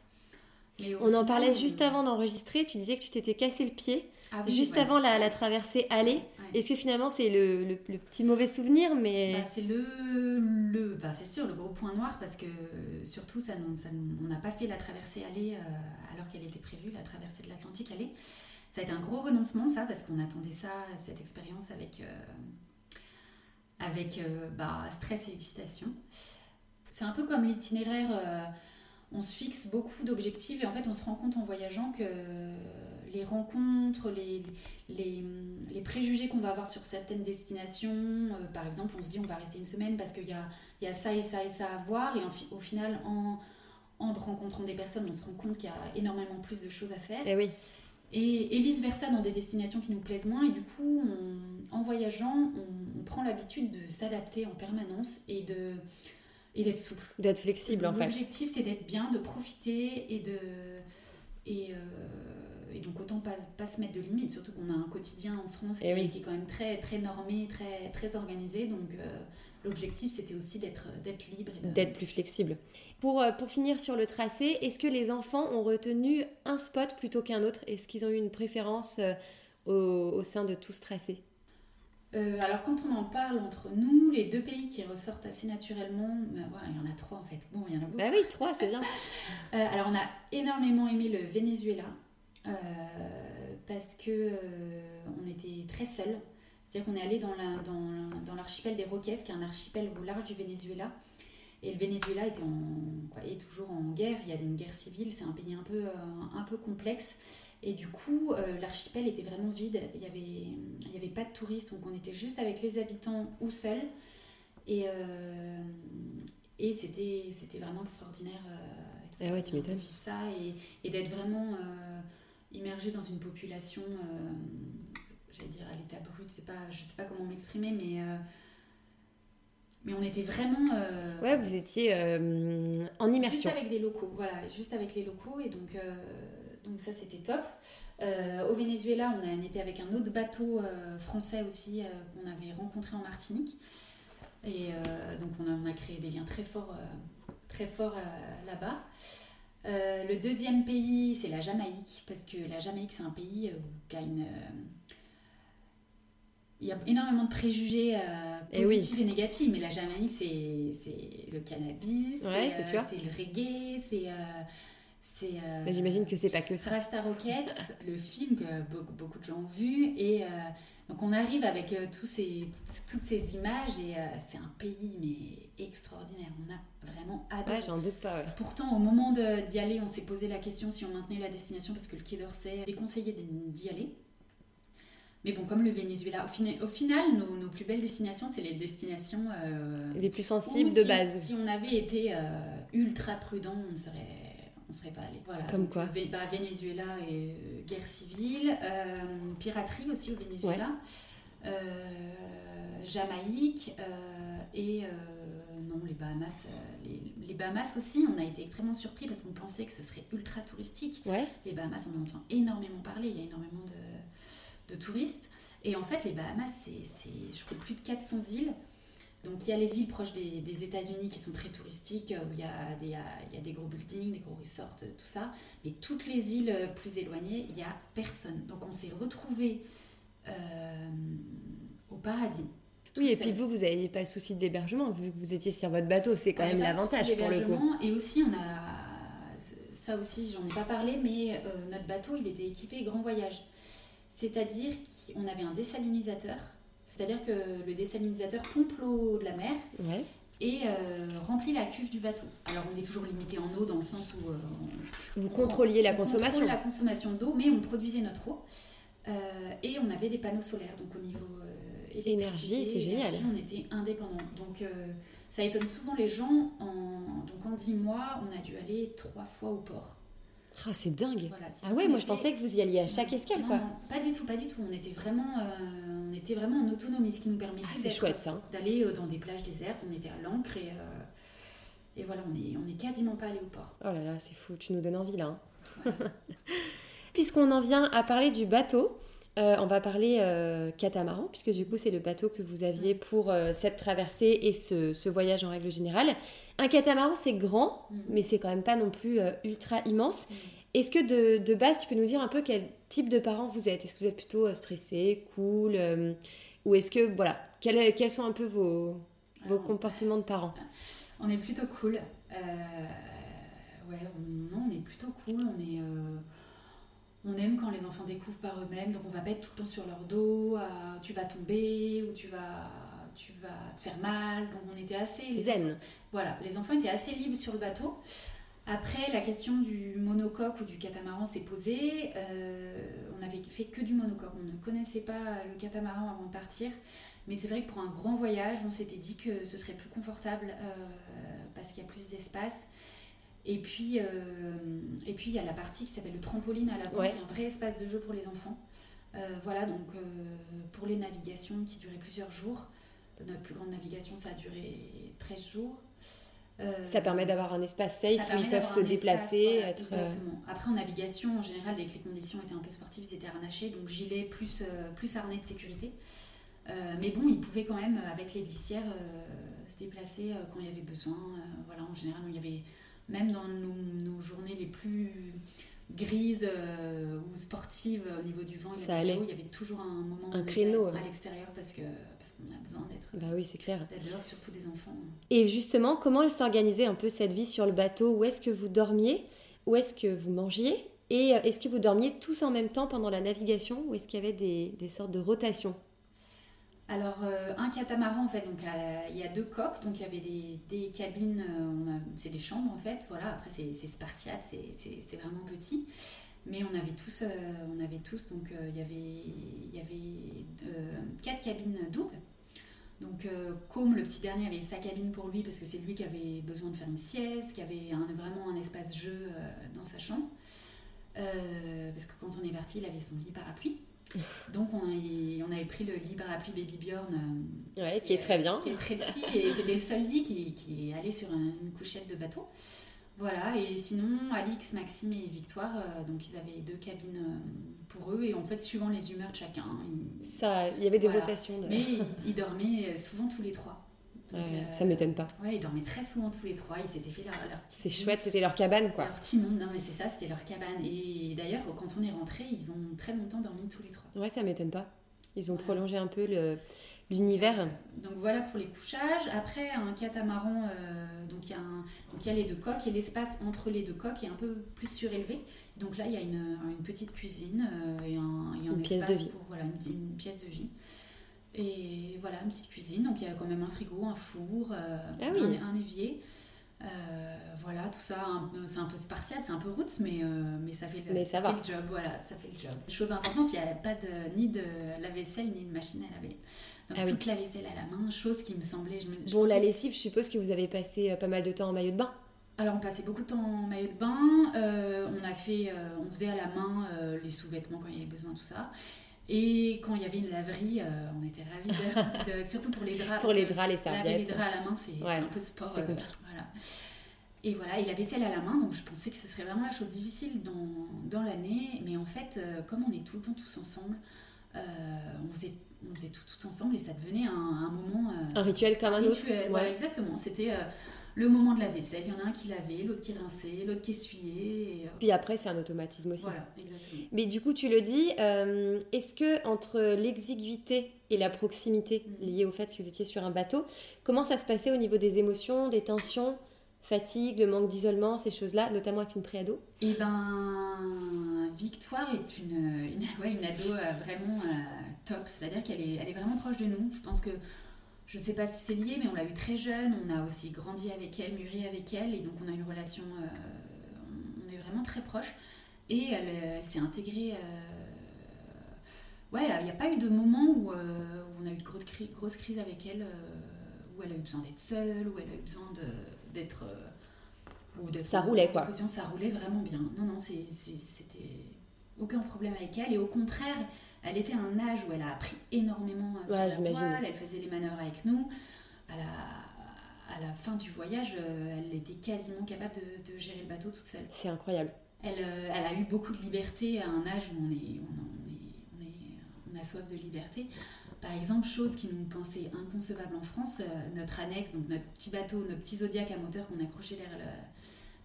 On en parlait juste avant d'enregistrer, tu disais que tu t'étais cassé le pied ah juste avant la, traversée aller. Est-ce que finalement c'est le, petit mauvais souvenir mais... Bah, c'est le, le bah, c'est sûr le gros point noir parce que surtout ça, ça on n'a pas fait la traversée aller euh, alors qu'elle était prévue, la traversée de l'Atlantique aller. Ça a été un gros renoncement ça parce qu'on attendait ça, cette expérience avec, euh, avec euh, bah, stress et excitation. C'est un peu comme l'itinéraire on se fixe beaucoup d'objectifs et en fait on se rend compte en voyageant que les rencontres, les, les, préjugés qu'on va avoir sur certaines destinations, euh, par exemple on se dit on va rester une semaine parce qu'il y a, y a, ça et ça et ça à voir et au final en, en rencontrant des personnes on se rend compte qu'il y a énormément plus de choses à faire. Et eh oui. Et, vice-versa dans des destinations qui nous plaisent moins. Et du coup, en voyageant, on, on prend l'habitude de s'adapter en permanence et de, et d'être souple. D'être flexible en fait. L'objectif c'est d'être bien, de profiter et de et, euh, et donc autant pas, pas, se mettre de limites, surtout qu'on a un quotidien en France qui, eh est, qui, est quand même très très normé, très très organisé. Donc euh, l'objectif c'était aussi d'être d'être libre et d'être plus flexible. Pour, euh, pour finir sur le tracé, est-ce que les enfants ont retenu un spot plutôt qu'un autre? Est-ce qu'ils ont eu une préférence au, au sein de tout ce tracé? Euh, alors quand on en parle entre nous, les deux pays qui ressortent assez naturellement, bah, il y en a trois en fait. Bon, il y en a beaucoup. Bah oui, trois, c'est bien. Euh, alors on a énormément aimé le Venezuela euh, parce que on était très seuls. C'est-à-dire qu'on est allé dans, l'archipel des Roques, qui est un archipel au large du Venezuela. Et le Venezuela était en, est toujours en guerre, il y a une guerre civile, c'est un pays un peu, un peu complexe. Et du coup, euh, l'archipel était vraiment vide. Il n'y avait, y avait pas de touristes, donc on était juste avec les habitants ou seuls. Et, euh, et c'était, c'était vraiment extraordinaire, euh, ah ouais, tu de vivre ça et, et d'être vraiment immergé dans une population, j'allais dire à l'état brut, c'est pas, je ne sais pas comment m'exprimer, mais mais on était vraiment. ouais, vous étiez en immersion. Juste avec des locaux, voilà, juste avec les locaux. Et donc, donc ça c'était top. Euh, au Venezuela, on, a, était avec un autre bateau euh, français aussi euh, qu'on avait rencontré en Martinique. Et donc on a, on a, créé des liens très forts, très forts là-bas. le deuxième pays, c'est la Jamaïque, parce que la Jamaïque, c'est un pays qui a une... il y a énormément de préjugés eh positifs et, négatifs, mais la Jamaïque, c'est le cannabis, c'est le reggae, c'est euh, j'imagine que c'est pas que ça. Rasta Rocket, le film que beaucoup, beaucoup, de gens ont vu. Et euh, donc on arrive avec euh, tous ces, toutes, ces images et c'est un pays mais extraordinaire. On a vraiment adoré. Ouais, j'en doute pas. Pourtant, au moment d'y aller, on s'est posé la question si on maintenait la destination parce que le Quai d'Orsay déconseillait d'y aller. Mais bon, comme le Venezuela, au, final, nos, plus belles destinations, c'est les destinations les plus sensibles de base. Si on avait été ultra prudent, on serait on serait pas allé. Voilà. Comme quoi bah, Venezuela et euh, guerre civile, euh, piraterie aussi au Venezuela, euh, Jamaïque et non les Bahamas. Les, Bahamas aussi, on a été extrêmement surpris parce qu'on pensait que ce serait ultra touristique. Les Bahamas, on entend énormément parler, il y a énormément de, de touristes. Et en fait, les Bahamas, c'est, je crois, plus de 400 îles. Donc il y a les îles proches des, États-Unis qui sont très touristiques, où il y, a des, il y, a des, gros buildings, des gros resorts, tout ça. Mais toutes les îles plus éloignées, il n'y a personne. Donc on s'est retrouvés euh, au paradis. Oui, et puis vous, vous n'avez pas le souci de l'hébergement, vu que vous étiez sur votre bateau, c'est quand même l'avantage pour le coup. Et aussi, on a, ça aussi, j'en ai pas parlé, mais euh, notre bateau, il était équipé grand voyage. C'est-à-dire qu'on avait un désalinisateur c'est-à-dire que le désalinisateur pompe l'eau de la mer et euh, remplit la cuve du bateau. Alors on est toujours limité en eau dans le sens où... Euh, Vous contrôliez la consommation contrôle la consommation d'eau, mais on produisait notre eau. Euh, et on avait des panneaux solaires, donc au niveau énergie, c'est génial. On était indépendants. Donc ça étonne souvent les gens. En, donc en 10 mois, on a dû aller trois fois au port. Ah, c'est dingue. ah ouais, moi je pensais que vous y alliez à chaque escale, quoi. pas du tout, pas du tout. On était vraiment, euh, on était vraiment en autonomie, ce qui nous permettait ah, d'aller euh, dans des plages désertes. On était à l'ancre et, euh, et voilà, on est, on est quasiment pas allé au port. Oh là là, c'est fou. Tu nous donnes envie là. Hein. Puisqu'on en vient à parler du bateau, on va parler catamaran, puisque du coup c'est le bateau que vous aviez pour cette traversée et ce, ce, voyage en règle générale. Un catamaran, c'est grand, mm. mais c'est quand même pas non plus euh, ultra immense. Mm. Est-ce que de, base, tu peux nous dire un peu quel type de parents vous êtes? Est-ce que vous êtes plutôt euh, stressé, cool euh, Ou est-ce que, voilà, quels, quels, sont un peu vos, vos comportements de parents? On est plutôt cool. ouais, on, non, on est plutôt cool. On est on aime quand les enfants découvrent par eux-mêmes, donc on va pas être tout le temps sur leur dos, tu vas tomber ou tu vas tu vas te faire mal. Donc on était assez... Zen. voilà, les enfants étaient assez libres sur le bateau. Après, la question du monocoque ou du catamaran s'est posée. on n'avait fait que du monocoque. On ne connaissait pas le catamaran avant de partir. Mais c'est vrai que pour un grand voyage, on s'était dit que ce serait plus confortable parce qu'il y a plus d'espace. Et puis, et puis il y a la partie qui s'appelle le trampoline à l'avant, qui est un vrai espace de jeu pour les enfants. voilà, donc pour les navigations qui duraient plusieurs jours, notre plus grande navigation, ça a duré 13 jours. Euh, ça permet d'avoir un espace safe où ils peuvent se déplacer. être... Euh, exactement. Après, en navigation, en général, dès que les conditions étaient un peu sportives, ils étaient harnachés, donc gilet plus, euh, plus harnais de sécurité. mais bon, ils pouvaient quand même, avec les glissières, se déplacer quand il y avait besoin. voilà, en général, il y avait, même dans nos, nos journées les plus grise euh, ou sportive au niveau du vent et ça allait. il y avait toujours un moment un créneau à, l'extérieur parce que parce qu'on a besoin d'être bah oui c'est clair. dehors surtout des enfants. Et justement comment s'organisait un peu cette vie sur le bateau? Où est-ce que vous dormiez? Où est-ce que vous mangiez? Et euh, est-ce que vous dormiez tous en même temps pendant la navigation? Ou est-ce qu'il y avait des, des sortes de rotations? Alors, euh, un catamaran, en fait, donc il y a deux coques, donc il y avait des, cabines, euh, c'est des chambres en fait, voilà, après c'est spartiate, c'est vraiment petit. Mais on avait tous, euh, on avait tous donc il y avait, y avait quatre cabines doubles. Donc, comme le petit dernier avait sa cabine pour lui, parce que c'est lui qui avait besoin de faire une sieste, qui avait vraiment un espace jeu dans sa chambre. parce que quand on est parti, il avait son lit parapluie. Donc on, on, avait pris le lit parapluie Baby Bjorn. Euh, qui, est très bien. Qui est très petit et c'était le seul lit qui, allé sur une couchette de bateau. Voilà, et sinon, Alix, Maxime et Victoire, euh, donc ils avaient deux cabines euh, pour eux, et en fait, suivant les humeurs de chacun. Ça, il y avait des rotations. Mais ils, dormaient souvent tous les trois. Euh, ça m'étonne pas. Ouais, ils dormaient très souvent tous les trois. Ils s'étaient fait leur, leur C'est chouette, c'était leur cabane quoi. Leur petit monde, non mais c'est ça, c'était leur cabane. Et d'ailleurs, quand on est rentré, ils ont très longtemps dormi tous les trois. Ouais, ça m'étonne pas. Ils ont prolongé un peu le, l'univers. Donc voilà pour les couchages. Après, un catamaran, euh, donc il y, a donc, y a les deux coques et l'espace entre les deux coques est un peu plus surélevé. Donc là, il y a une, une petite cuisine euh, et un, et un une pièce de vie. pour voilà, une, une, pièce de vie. Et voilà, une petite cuisine. Donc il y a quand même un frigo, un four, euh, ah un, évier. Euh, voilà, tout ça, c'est un peu spartiate, c'est un peu roots, mais, euh, mais ça, fait le, ça, va. le job. Voilà, ça fait le job. Chose importante, il n'y a pas de, ni de lave-vaisselle ni de machine à laver. Donc ah toute la vaisselle à la main, chose qui me semblait. Je bon, la lessive, je suppose que vous avez passé pas mal de temps en maillot de bain. Alors on passait beaucoup de temps en maillot de bain, on a fait, on faisait à la main les sous-vêtements quand il y avait besoin, tout ça. Et quand il y avait une laverie, euh, on était ravis, de, surtout pour les draps. pour les draps, les serviettes. Laver les draps à la main, c'est un peu sport. Euh, voilà. Et voilà, et la vaisselle à la main, donc je pensais que ce serait vraiment la chose difficile dans, dans l'année. Mais en fait, euh, comme on est tout le temps tous ensemble, on, faisait, on faisait tout, tout ensemble et ça devenait un, un moment. un rituel comme un, un autre. Ouais. exactement. C'était le moment de la vaisselle. Il y en a un qui lavait, l'autre qui rinçait, l'autre qui essuyait. Et... Euh, Puis après, c'est un automatisme aussi. Voilà, exactement. Mais du coup, tu le dis, euh, est-ce que entre l'exiguïté et la proximité mm. liée au fait que vous étiez sur un bateau, comment ça se passait au niveau des émotions, des tensions fatigue, le manque d'isolement, ces choses-là, notamment avec une préado Eh ben, Victoire est une, une, ouais, une ado euh, vraiment top, c'est-à-dire qu'elle est, elle est vraiment proche de nous. Je pense que je ne sais pas si c'est lié, mais on l'a eu très jeune, on a aussi grandi avec elle, mûri avec elle, et donc on a une relation, euh, on est vraiment très proches. Et elle, s'est intégrée. Euh, ouais, il n'y a pas eu de moment où, euh, on a eu de grosses crises avec elle, où elle a eu besoin d'être seule, où elle a eu besoin d'être. ça roulait quoi. Ça roulait vraiment bien. Non, non, c'était aucun problème avec elle. Et au contraire, elle était à un âge où elle a appris énormément euh, sur la voile, elle faisait les manœuvres avec nous. À la, à la fin du voyage, euh, elle était quasiment capable de, gérer le bateau toute seule. C'est incroyable. Elle, euh, elle, a eu beaucoup de liberté à un âge où on, est, on, est, on, est, on a soif de liberté. Par exemple, chose qui nous pensait inconcevable en France, notre annexe, donc notre petit bateau, notre petit Zodiac à moteur qu'on accrochait derrière le,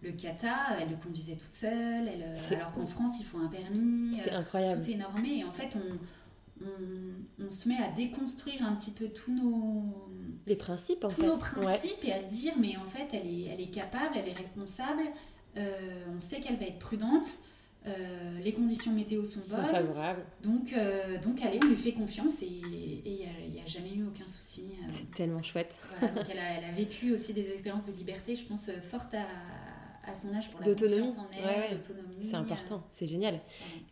le kata, elle le conduisait toute seule, elle, euh, alors qu'en France, il faut un permis. C'est euh, incroyable. Tout est normé. Et en fait, on, on, se met à déconstruire un petit peu tous nos... Les principes, en tous nos principes et à se dire, mais en fait, elle est, elle est capable, elle est responsable, euh, on sait qu'elle va être prudente. les conditions météo sont bonnes. favorables. Donc, donc, allez, on lui fait confiance et il n'y a, a, jamais eu aucun souci. C'est tellement chouette. donc elle a, elle a, vécu aussi des expériences de liberté, je pense, fortes à, à son âge pour la D'autonomie. Ouais. C'est important, c'est génial.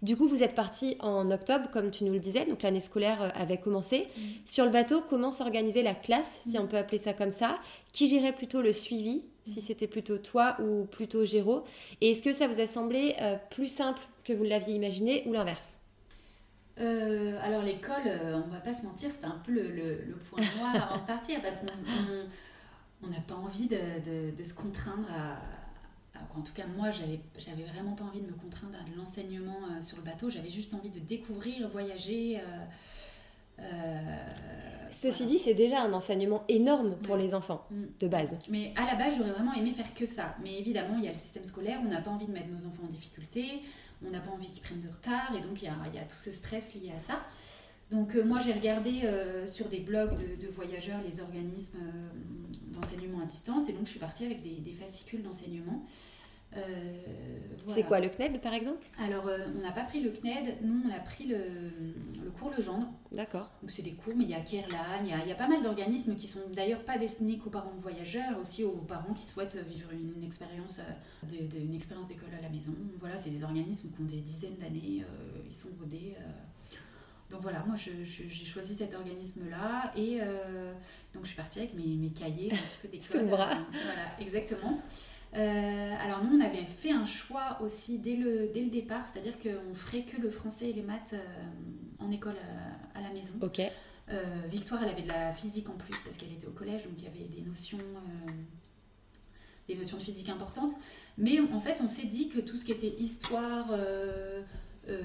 Du coup, vous êtes parti en octobre, comme tu nous le disais, donc l'année scolaire euh, avait commencé. Mm. Sur le bateau, comment s'organisait la classe, si on peut appeler ça comme ça? Qui gérait plutôt le suivi, si c'était plutôt toi ou plutôt Géraud? Et est-ce que ça vous a semblé euh, plus simple que vous l'aviez imaginé ou l'inverse? Euh, alors l'école, euh, on va pas se mentir, c'était un peu le, le- le point noir avant de partir parce qu'on on- on n'a pas envie de, de- de se contraindre à- En tout cas, moi, j'avais j'avais vraiment pas envie de me contraindre à de l'enseignement euh, sur le bateau. J'avais juste envie de découvrir, voyager. euh, euh, Ceci voilà. dit, c'est déjà un enseignement énorme pour Ouais. les enfants, Mm. de base. Mais à la base, j'aurais vraiment aimé faire que ça. Mais évidemment, il y a le système scolaire, on n'a pas envie de mettre nos enfants en difficulté, on n'a pas envie qu'ils prennent de retard, et donc il y a, il y a tout ce stress lié à ça. Donc euh, moi, j'ai regardé sur des blogs de, de voyageurs les organismes d'enseignement à distance, et donc je suis partie avec des, des fascicules d'enseignement. Euh, C'est quoi le CNED, par exemple? Alors, euh, on n'a pas pris le CNED, nous, on a pris le, le cours Legendre. D'accord. Donc c'est des cours, mais il y a Kerlan, il y a, il y a pas mal d'organismes qui sont d'ailleurs pas destinés qu'aux parents voyageurs, aussi aux parents qui souhaitent vivre une expérience, euh, de- de- une expérience d'école à la maison. Voilà, c'est des organismes qui ont des dizaines d'années, euh, ils sont rodés. Donc voilà, moi j'ai choisi cet organisme-là et euh, donc je suis partie avec mes, mes cahiers un petit peu d'école. Sous le bras. euh, voilà, exactement. Euh, alors nous, on avait fait un choix aussi dès le, dès le départ, c'est-à-dire qu'on ferait que le français et les maths euh, en école à- à la maison. Ok. Victoire, elle avait de la physique en plus parce qu'elle était au collège, donc il y avait des notions, des notions de physique importantes. Mais en fait, on s'est dit que tout ce qui était histoire, euh, euh,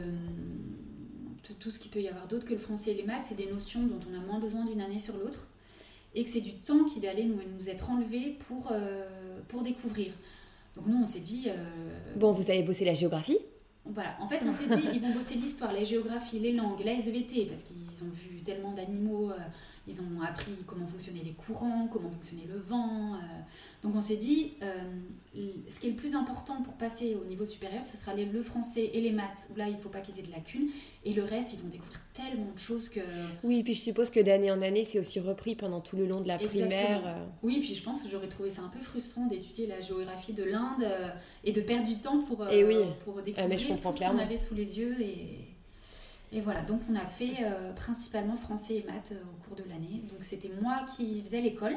tout, ce qu'il peut y avoir d'autre que le français et les maths, c'est des notions dont on a moins besoin d'une année sur l'autre, et que c'est du temps qu'il allait nous, nous être enlevé pour, euh, pour découvrir. Donc nous, on s'est dit... euh, Bon, vous avez bossé la géographie voilà, en fait, on s'est dit, ils vont bosser l'histoire, la géographie, les langues, la SVT, parce qu'ils ont vu tellement d'animaux, euh, ils ont appris comment fonctionnaient les courants, comment fonctionnait le vent. euh. donc on s'est dit, euh, ce qui est le plus important pour passer au niveau supérieur, ce sera les- le français et les maths, où là, il ne faut pas qu'ils aient de lacunes, et le reste, ils vont découvrir tellement de choses que... Oui, puis je suppose que d'année en année, c'est aussi repris pendant tout le long de la Exactement. primaire. euh. Oui, puis je pense que j'aurais trouvé ça un peu frustrant d'étudier la géographie de l'Inde et de perdre du temps pour, Eh oui. pour Ah, découvrir mais je tout ce qu'on avait sous les yeux. Et, et voilà, donc on a fait euh, principalement français et maths euh, au cours de l'année. Donc c'était moi qui faisais l'école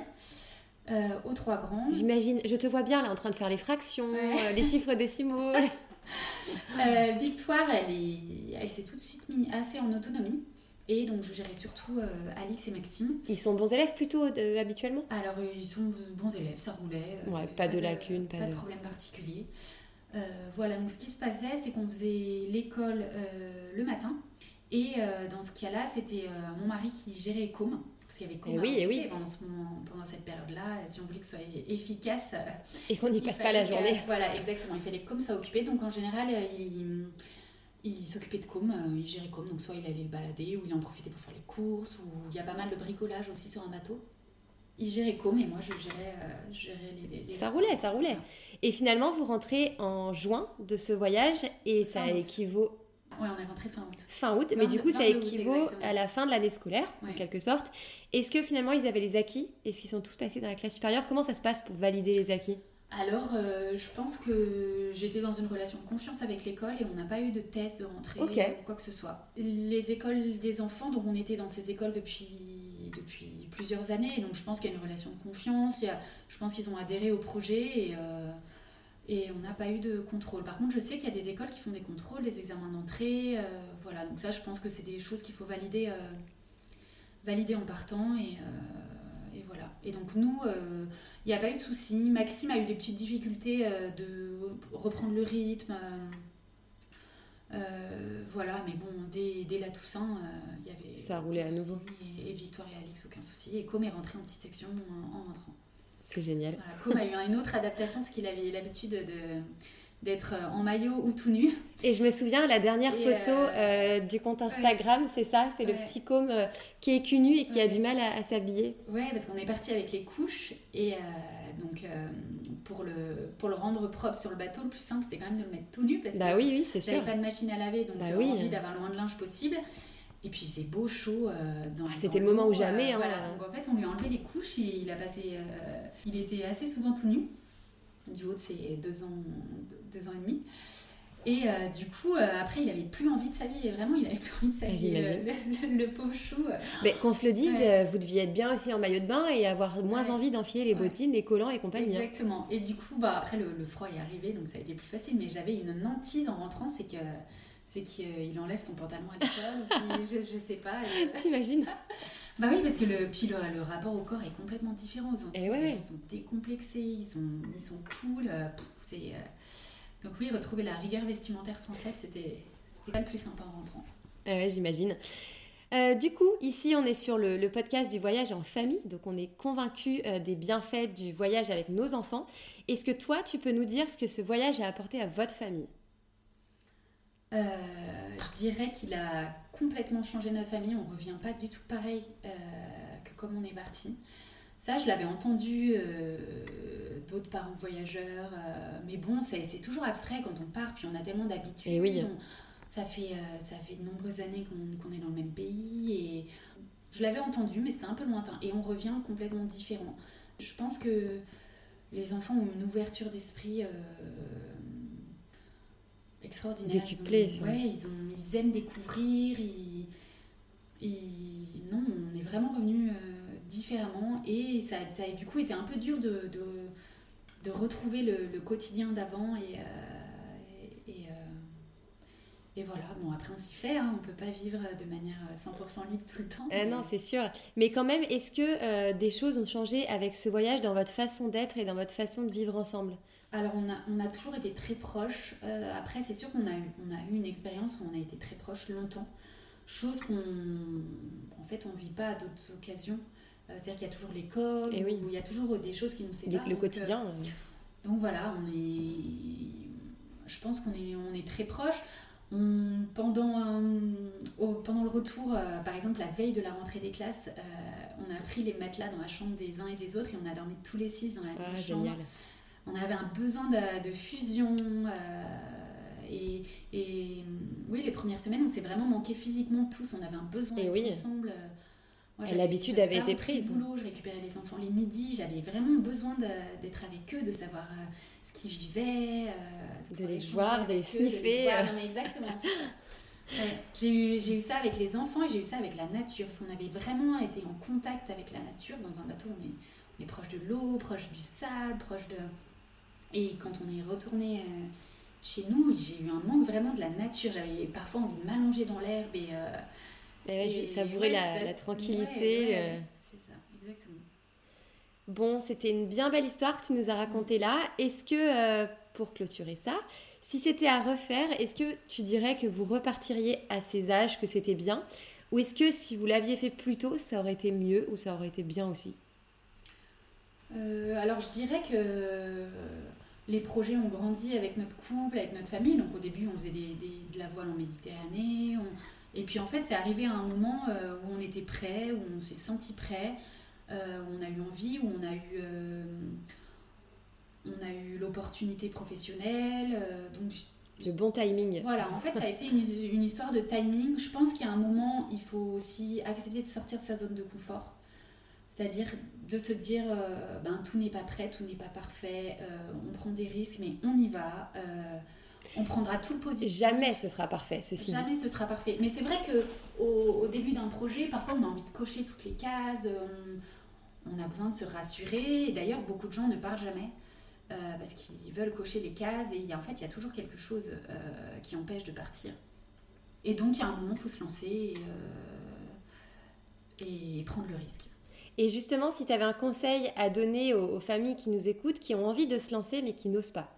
euh, aux trois grands. J'imagine, je te vois bien là en train de faire les fractions, Ouais. les chiffres décimaux. Victoire, elle est- elle s'est tout de suite mise assez en autonomie. Et donc je gérais surtout euh, Alix et Maxime. Ils sont bons élèves plutôt de- habituellement? Alors, ils sont bons élèves, ça roulait. euh, Ouais, pas de lacunes, pas pas de de- problème particulier. Euh, voilà, donc ce qui se passait, c'est qu'on faisait l'école le matin. Et euh, dans ce cas-là, c'était euh, mon mari qui gérait Com. Parce qu'il y avait Com Eh à oui, eh occuper oui. pendant, ce moment- pendant cette période-là. Si on voulait que ce soit efficace, euh, et qu'on n'y passe pas la journée. Voilà, exactement. Il fallait que Com ça occupé. Donc en général, il, il s'occupait de Com, il gérait Com. Donc soit il allait le balader, ou il en profitait pour faire les courses, ou il y a pas mal de bricolage aussi sur un bateau. Il gérait Com et moi je gérais, je gérais les, les- Ça roulait, ça roulait. Et finalement, vous rentrez en juin de ce voyage et ça équivaut Ouais, on est rentré fin août. fin août, mais du 22 coup, ça 22 août, équivaut à la fin de l'année scolaire, en quelque sorte. Est-ce que finalement, ils avaient les acquis? Est-ce qu'ils sont tous passés dans la classe supérieure? Comment ça se passe pour valider les acquis? Alors, euh, je pense que j'étais dans une relation de confiance avec l'école et on n'a pas eu de test de rentrée ou quoi que ce soit. Les écoles des enfants, donc on était dans ces écoles depuis, depuis plusieurs années, donc je pense qu'il y a une relation de confiance, il y a- je pense qu'ils ont adhéré au projet et, euh, et on n'a pas eu de contrôle. Par contre, je sais qu'il y a des écoles qui font des contrôles, des examens d'entrée, euh, voilà, donc ça je pense que c'est des choses qu'il faut valider, euh, valider en partant et, euh, et voilà. Et donc nous... il n'y a pas eu de souci. Maxime a eu des petites difficultés de reprendre le rythme. voilà, mais bon, dès, dès la Toussaint, il y avait. Ça roulait à nouveau. Et, et Victoire et Alix, aucun souci. Et Com est rentré en petite section en, en rentrant. C'est génial. Voilà, Com a eu une autre adaptation, parce qu'il avait l'habitude de- d'être en maillot ou tout nu. Et je me souviens, la dernière Et, photo euh, euh, du compte Instagram, c'est ça, c'est le petit côme euh, qui est cul nu et qui a du mal à, à s'habiller. Ouais, parce qu'on est parti avec les couches et donc pour, le, pour le rendre propre sur le bateau, le plus simple c'était quand même de le mettre tout nu parce Bah que oui, oui, j'avais pas de machine à laver donc Bah oui. envie d'avoir le moins de linge possible. Et puis il faisait beau, chaud. euh, dans, Ah, c'était le moment l'eau, ou jamais, hein. Voilà, donc en fait on lui a enlevé les couches et il a passé. euh, il était assez souvent tout nu. du haut de ses deux ans, deux ans et demi. Et euh, du coup, euh, après, il avait plus envie de sa vie. Vraiment, il avait plus envie de sa vie. Le, le, pauvre chou. Euh. Mais qu'on se le dise, vous deviez être bien aussi en maillot de bain et avoir moins envie d'enfiler les bottines, les collants et compagnie. Hein. Exactement. Et du coup, bah, après, le, froid est arrivé, donc ça a été plus facile. Mais j'avais une hantise en rentrant, c'est que c'est qu'il enlève son pantalon à l'école, je, je sais pas. T'imagines Bah oui, parce que le, puis le, rapport au corps est complètement différent aux Antilles. Les gens sont décomplexés, ils sont, ils sont cool. C'est donc oui, retrouver la rigueur vestimentaire française, c'était pas le plus sympa en rentrant. Ah ouais, j'imagine. Euh, du coup, ici, on est sur le, podcast du voyage en famille, donc on est convaincu euh, des bienfaits du voyage avec nos enfants. Est-ce que toi, tu peux nous dire ce que ce voyage a apporté à votre famille? Euh, Je dirais qu'il a complètement changé notre famille. On revient pas du tout pareil que comme on est parti. Ça, je l'avais entendu euh, d'autres parents voyageurs, euh, mais bon, c'est toujours abstrait quand on part, puis on a tellement d'habitude. Et oui. ça, fait, euh, ça fait de nombreuses années qu'on est dans le même pays, et je l'avais entendu, mais c'était un peu lointain. Et on revient complètement différent. Je pense que les enfants ont une ouverture d'esprit extraordinaire. Ils, ouais, ils, ont, ils aiment découvrir, ils, ils, non, on est vraiment revenu différemment et ça, ça, a du coup été un peu dur de, de, de retrouver le, le quotidien d'avant et, euh, et, euh, et, voilà, bon après on s'y fait, hein, on peut pas vivre de manière 100% libre tout le temps. Euh, non, c'est sûr. Mais quand même, est-ce que des choses ont changé avec ce voyage dans votre façon d'être et dans votre façon de vivre ensemble? Alors on a, on a toujours été très proches. après c'est sûr qu'on a, eu, on a eu une expérience où on a été très proches longtemps. Chose qu'on en fait on vit pas à d'autres occasions. Euh, c'est-à-dire qu'il y a toujours l'école, et oui. où il y a toujours des choses qui nous séparent. Le, quotidien. Euh, donc voilà, on est, je pense qu'on est, on est très proches. pendant, pendant le retour, euh, par exemple la veille de la rentrée des classes, on a pris les matelas dans la chambre des uns et des autres et on a dormi tous les six dans la même ah, chambre. On avait un besoin de, fusion. Et, et, oui, les premières semaines, on s'est vraiment manqué physiquement tous. On avait un besoin d'être oui. ensemble. L'habitude avait été prise. Boulot, je récupérais les enfants les midis, j'avais vraiment besoin d'être avec eux, de savoir euh, ce qu'ils vivaient, euh, de les voir, de les sniffer. exactement, c'est ça. j'ai eu, eu ça avec les enfants et j'ai eu ça avec la nature, parce qu'on avait vraiment été en contact avec la nature. Dans un bateau, on est, on est proche de l'eau, proche du sable, proche de... Et quand on est retourné euh, chez nous, j'ai eu un manque vraiment de la nature. J'avais parfois envie de m'allonger dans l'herbe et et savourer la, tranquillité. Euh. C'est ça, exactement. Bon, c'était une bien belle histoire que tu nous as racontée là. Est-ce que, euh, pour clôturer ça, si c'était à refaire, est-ce que tu dirais que vous repartiriez à ces âges, que c'était bien? Ou est-ce que si vous l'aviez fait plus tôt, ça aurait été mieux ou ça aurait été bien aussi? Euh, Alors je dirais que les projets ont grandi avec notre couple, avec notre famille. Donc au début, on faisait des, de la voile en Méditerranée. On, et puis en fait, c'est arrivé à un moment euh, où on était prêt, où on s'est senti prêt, euh, où on a eu envie, où on a eu, euh, on a eu l'opportunité professionnelle. donc le bon timing. Voilà, en fait, ça a été une, histoire de timing. Je pense qu'il y a un moment, il faut aussi accepter de sortir de sa zone de confort. C'est-à-dire de se dire, ben, tout n'est pas prêt, tout n'est pas parfait, on prend des risques, mais on y va on prendra tout le positif. Jamais ce sera parfait, ceci Jamais ce sera parfait. Mais c'est vrai que au, début d'un projet, parfois on a envie de cocher toutes les cases, on, a besoin de se rassurer. D'ailleurs, beaucoup de gens ne partent jamais. Euh, parce qu'ils veulent cocher les cases et en fait il y a toujours quelque chose euh, qui empêche de partir. Et donc il y a un moment il faut se lancer et, euh, prendre le risque. Et justement, si tu avais un conseil à donner aux familles qui nous écoutent, qui ont envie de se lancer mais qui n'osent pas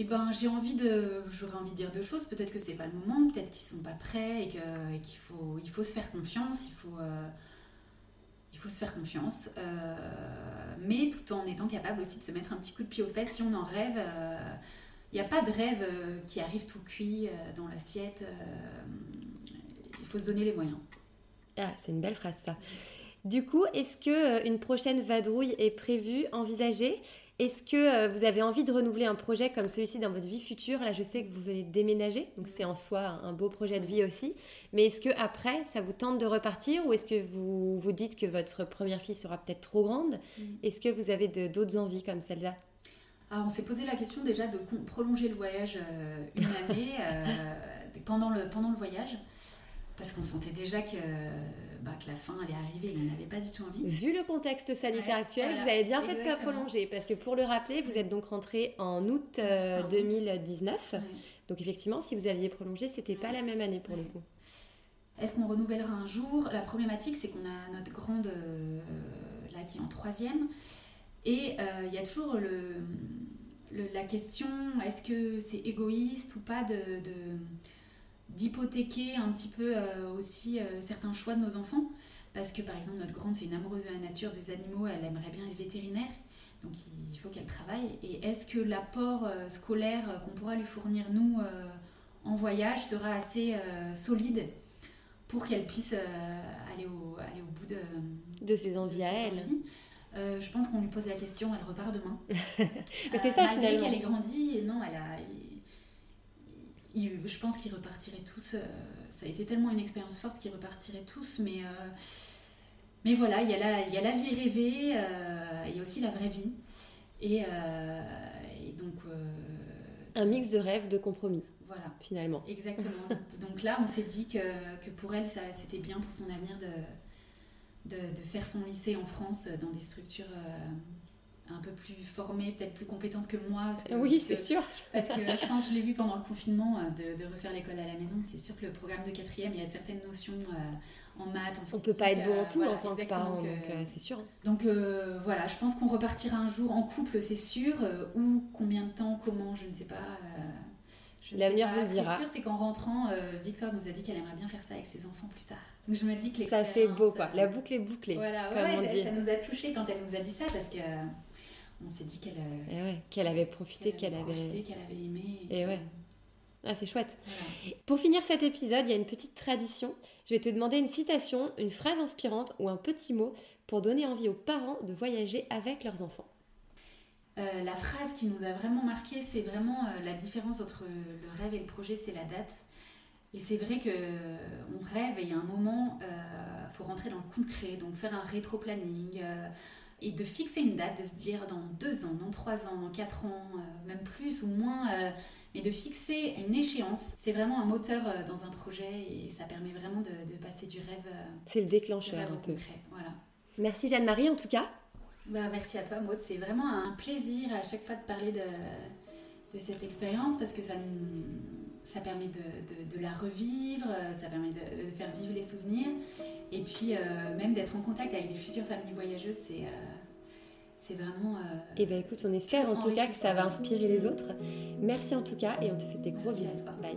eh ben, j'ai envie de, j'aurais envie de dire deux choses. Peut-être que c'est pas le moment, peut-être qu'ils sont pas prêts et qu'il faut, il faut se faire confiance. Il faut, euh, se faire confiance, euh, mais tout en étant capable aussi de se mettre un petit coup de pied aux fesses si on en rêve. Il euh, n'y a pas de rêve qui arrive tout cuit dans l'assiette. il faut se donner les moyens. Ah, c'est une belle phrase ça. Du coup, est-ce que une prochaine vadrouille est prévue, envisagée? Est-ce que euh, vous avez envie de renouveler un projet comme celui-ci dans votre vie future? Là, je sais que vous venez de déménager, donc c'est en soi un beau projet de vie aussi. Mais est-ce que après, ça vous tente de repartir? Ou est-ce que vous vous dites que votre première fille sera peut-être trop grande? Mm. Est-ce que vous avez d'autres envies comme celle-là? Ah, on s'est posé la question déjà de prolonger le voyage euh, une année pendant, le, pendant le voyage parce qu'on sentait déjà que, bah, que la fin allait arriver on n'avait pas du tout envie. Vu le contexte sanitaire actuel, vous avez bien fait de pas prolonger parce que pour le rappeler, vous êtes donc rentré en août 2019. Euh, donc effectivement, si vous aviez prolongé, c'était pas la même année pour le coup. Est-ce qu'on renouvellera un jour? La problématique, c'est qu'on a notre grande euh, là qui est en troisième. Et euh, il y a toujours le, la question est-ce que c'est égoïste ou pas de d'hypothéquer un petit peu euh, aussi euh, certains choix de nos enfants. Parce que par exemple, notre grande, c'est une amoureuse de la nature, des animaux, elle aimerait bien être vétérinaire. Donc il faut qu'elle travaille. Et est-ce que l'apport euh, scolaire qu'on pourra lui fournir, nous, en voyage, sera assez solide pour qu'elle puisse aller, au, aller au bout de, de ses envies à elle je pense qu'on lui pose la question, elle repart demain. c'est ça finalement. qu'elle est grandie, et non, elle a, je pense qu'ils repartiraient tous. Euh, ça a été tellement une expérience forte qu'ils repartiraient tous, mais, euh, mais voilà, il y, a la, il y a la vie rêvée, euh, il y a aussi la vraie vie. Et, donc. Un mix de rêves, de compromis. Voilà. Finalement. Exactement. donc là, on s'est dit que, que pour elle, c'était bien pour son avenir de, de, de, faire son lycée en France dans des structures un peu plus formée, peut-être plus compétente que moi. oui, c'est sûr. Parce que je pense, je l'ai vu pendant le confinement, euh, de, de refaire l'école à la maison. C'est sûr que le programme de quatrième, il y a certaines notions euh, en maths, en physique. On peut pas être bon en tout en tant que parent, donc euh, c'est sûr. Donc voilà, je pense qu'on repartira un jour en couple, c'est sûr. où, combien de temps, comment, je ne sais pas. L'avenir vous le dira. Ce qui est sûr, c'est qu'en rentrant, Victoire nous a dit qu'elle aimerait bien faire ça avec ses enfants plus tard. Donc je me dis que Ça, c'est beau, quoi. La boucle est bouclée. Voilà, ouais, ça nous a touchés quand elle nous a dit ça parce que on s'est dit qu'elle euh, qu'elle avait profité, qu'elle avait, qu'elle avait aimé. Et, ouais. Ah, c'est chouette. Pour finir cet épisode, il y a une petite tradition. Je vais te demander une citation, une phrase inspirante ou un petit mot pour donner envie aux parents de voyager avec leurs enfants. Euh, la phrase qui nous a vraiment marqué, c'est vraiment euh, la différence entre le rêve et le projet, c'est la date. Et c'est vrai que on rêve et il y a un moment, il faut rentrer dans le concret, donc faire un rétro-planning, et de fixer une date, de se dire dans deux ans, dans trois ans, dans quatre ans, euh, même plus ou moins, euh, mais de fixer une échéance, c'est vraiment un moteur euh, dans un projet et ça permet vraiment de, passer du rêve. c'est le déclencheur un peu. Concret, voilà. Merci Jeanne-Marie en tout cas. Bah, merci à toi Maud, c'est vraiment un plaisir à chaque fois de parler de, de cette expérience parce que ça, ça permet de, de, la revivre, ça permet de, faire vivre les souvenirs et puis même d'être en contact avec des futures familles voyageuses, c'est c'est vraiment. Euh, eh bien, écoute, on espère en tout cas que ça va inspirer les autres. Merci en tout cas et on te fait des gros bisous. Bye.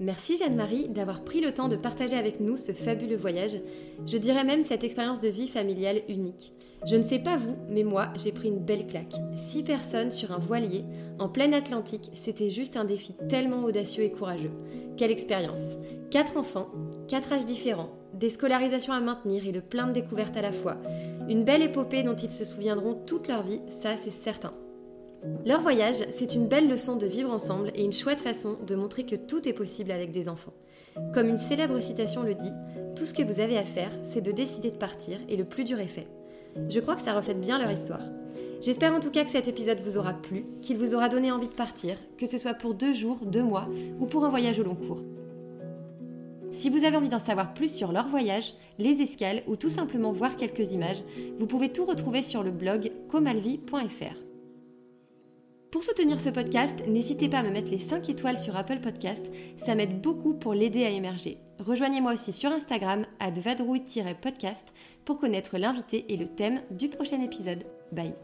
Merci Jeanne-Marie d'avoir pris le temps de partager avec nous ce fabuleux voyage. Je dirais même cette expérience de vie familiale unique. Je ne sais pas vous, mais moi, j'ai pris une belle claque. Six personnes sur un voilier, en pleine Atlantique, c'était juste un défi tellement audacieux et courageux. Quelle expérience Quatre enfants, quatre âges différents, des scolarisations à maintenir et le plein de découvertes à la fois. Une belle épopée dont ils se souviendront toute leur vie, ça c'est certain. Leur voyage, c'est une belle leçon de vivre ensemble et une chouette façon de montrer que tout est possible avec des enfants. Comme une célèbre citation le dit, tout ce que vous avez à faire, c'est de décider de partir et le plus dur est fait. Je crois que ça reflète bien leur histoire. J'espère en tout cas que cet épisode vous aura plu, qu'il vous aura donné envie de partir, que ce soit pour deux jours, deux mois ou pour un voyage au long cours. Si vous avez envie d'en savoir plus sur leur voyage, les escales ou tout simplement voir quelques images, vous pouvez tout retrouver sur le blog comalvi.fr. Pour soutenir ce podcast, n'hésitez pas à me mettre les 5 étoiles sur Apple Podcast, ça m'aide beaucoup pour l'aider à émerger. Rejoignez-moi aussi sur Instagram à vadrouille-podcast pour connaître l'invité et le thème du prochain épisode. Bye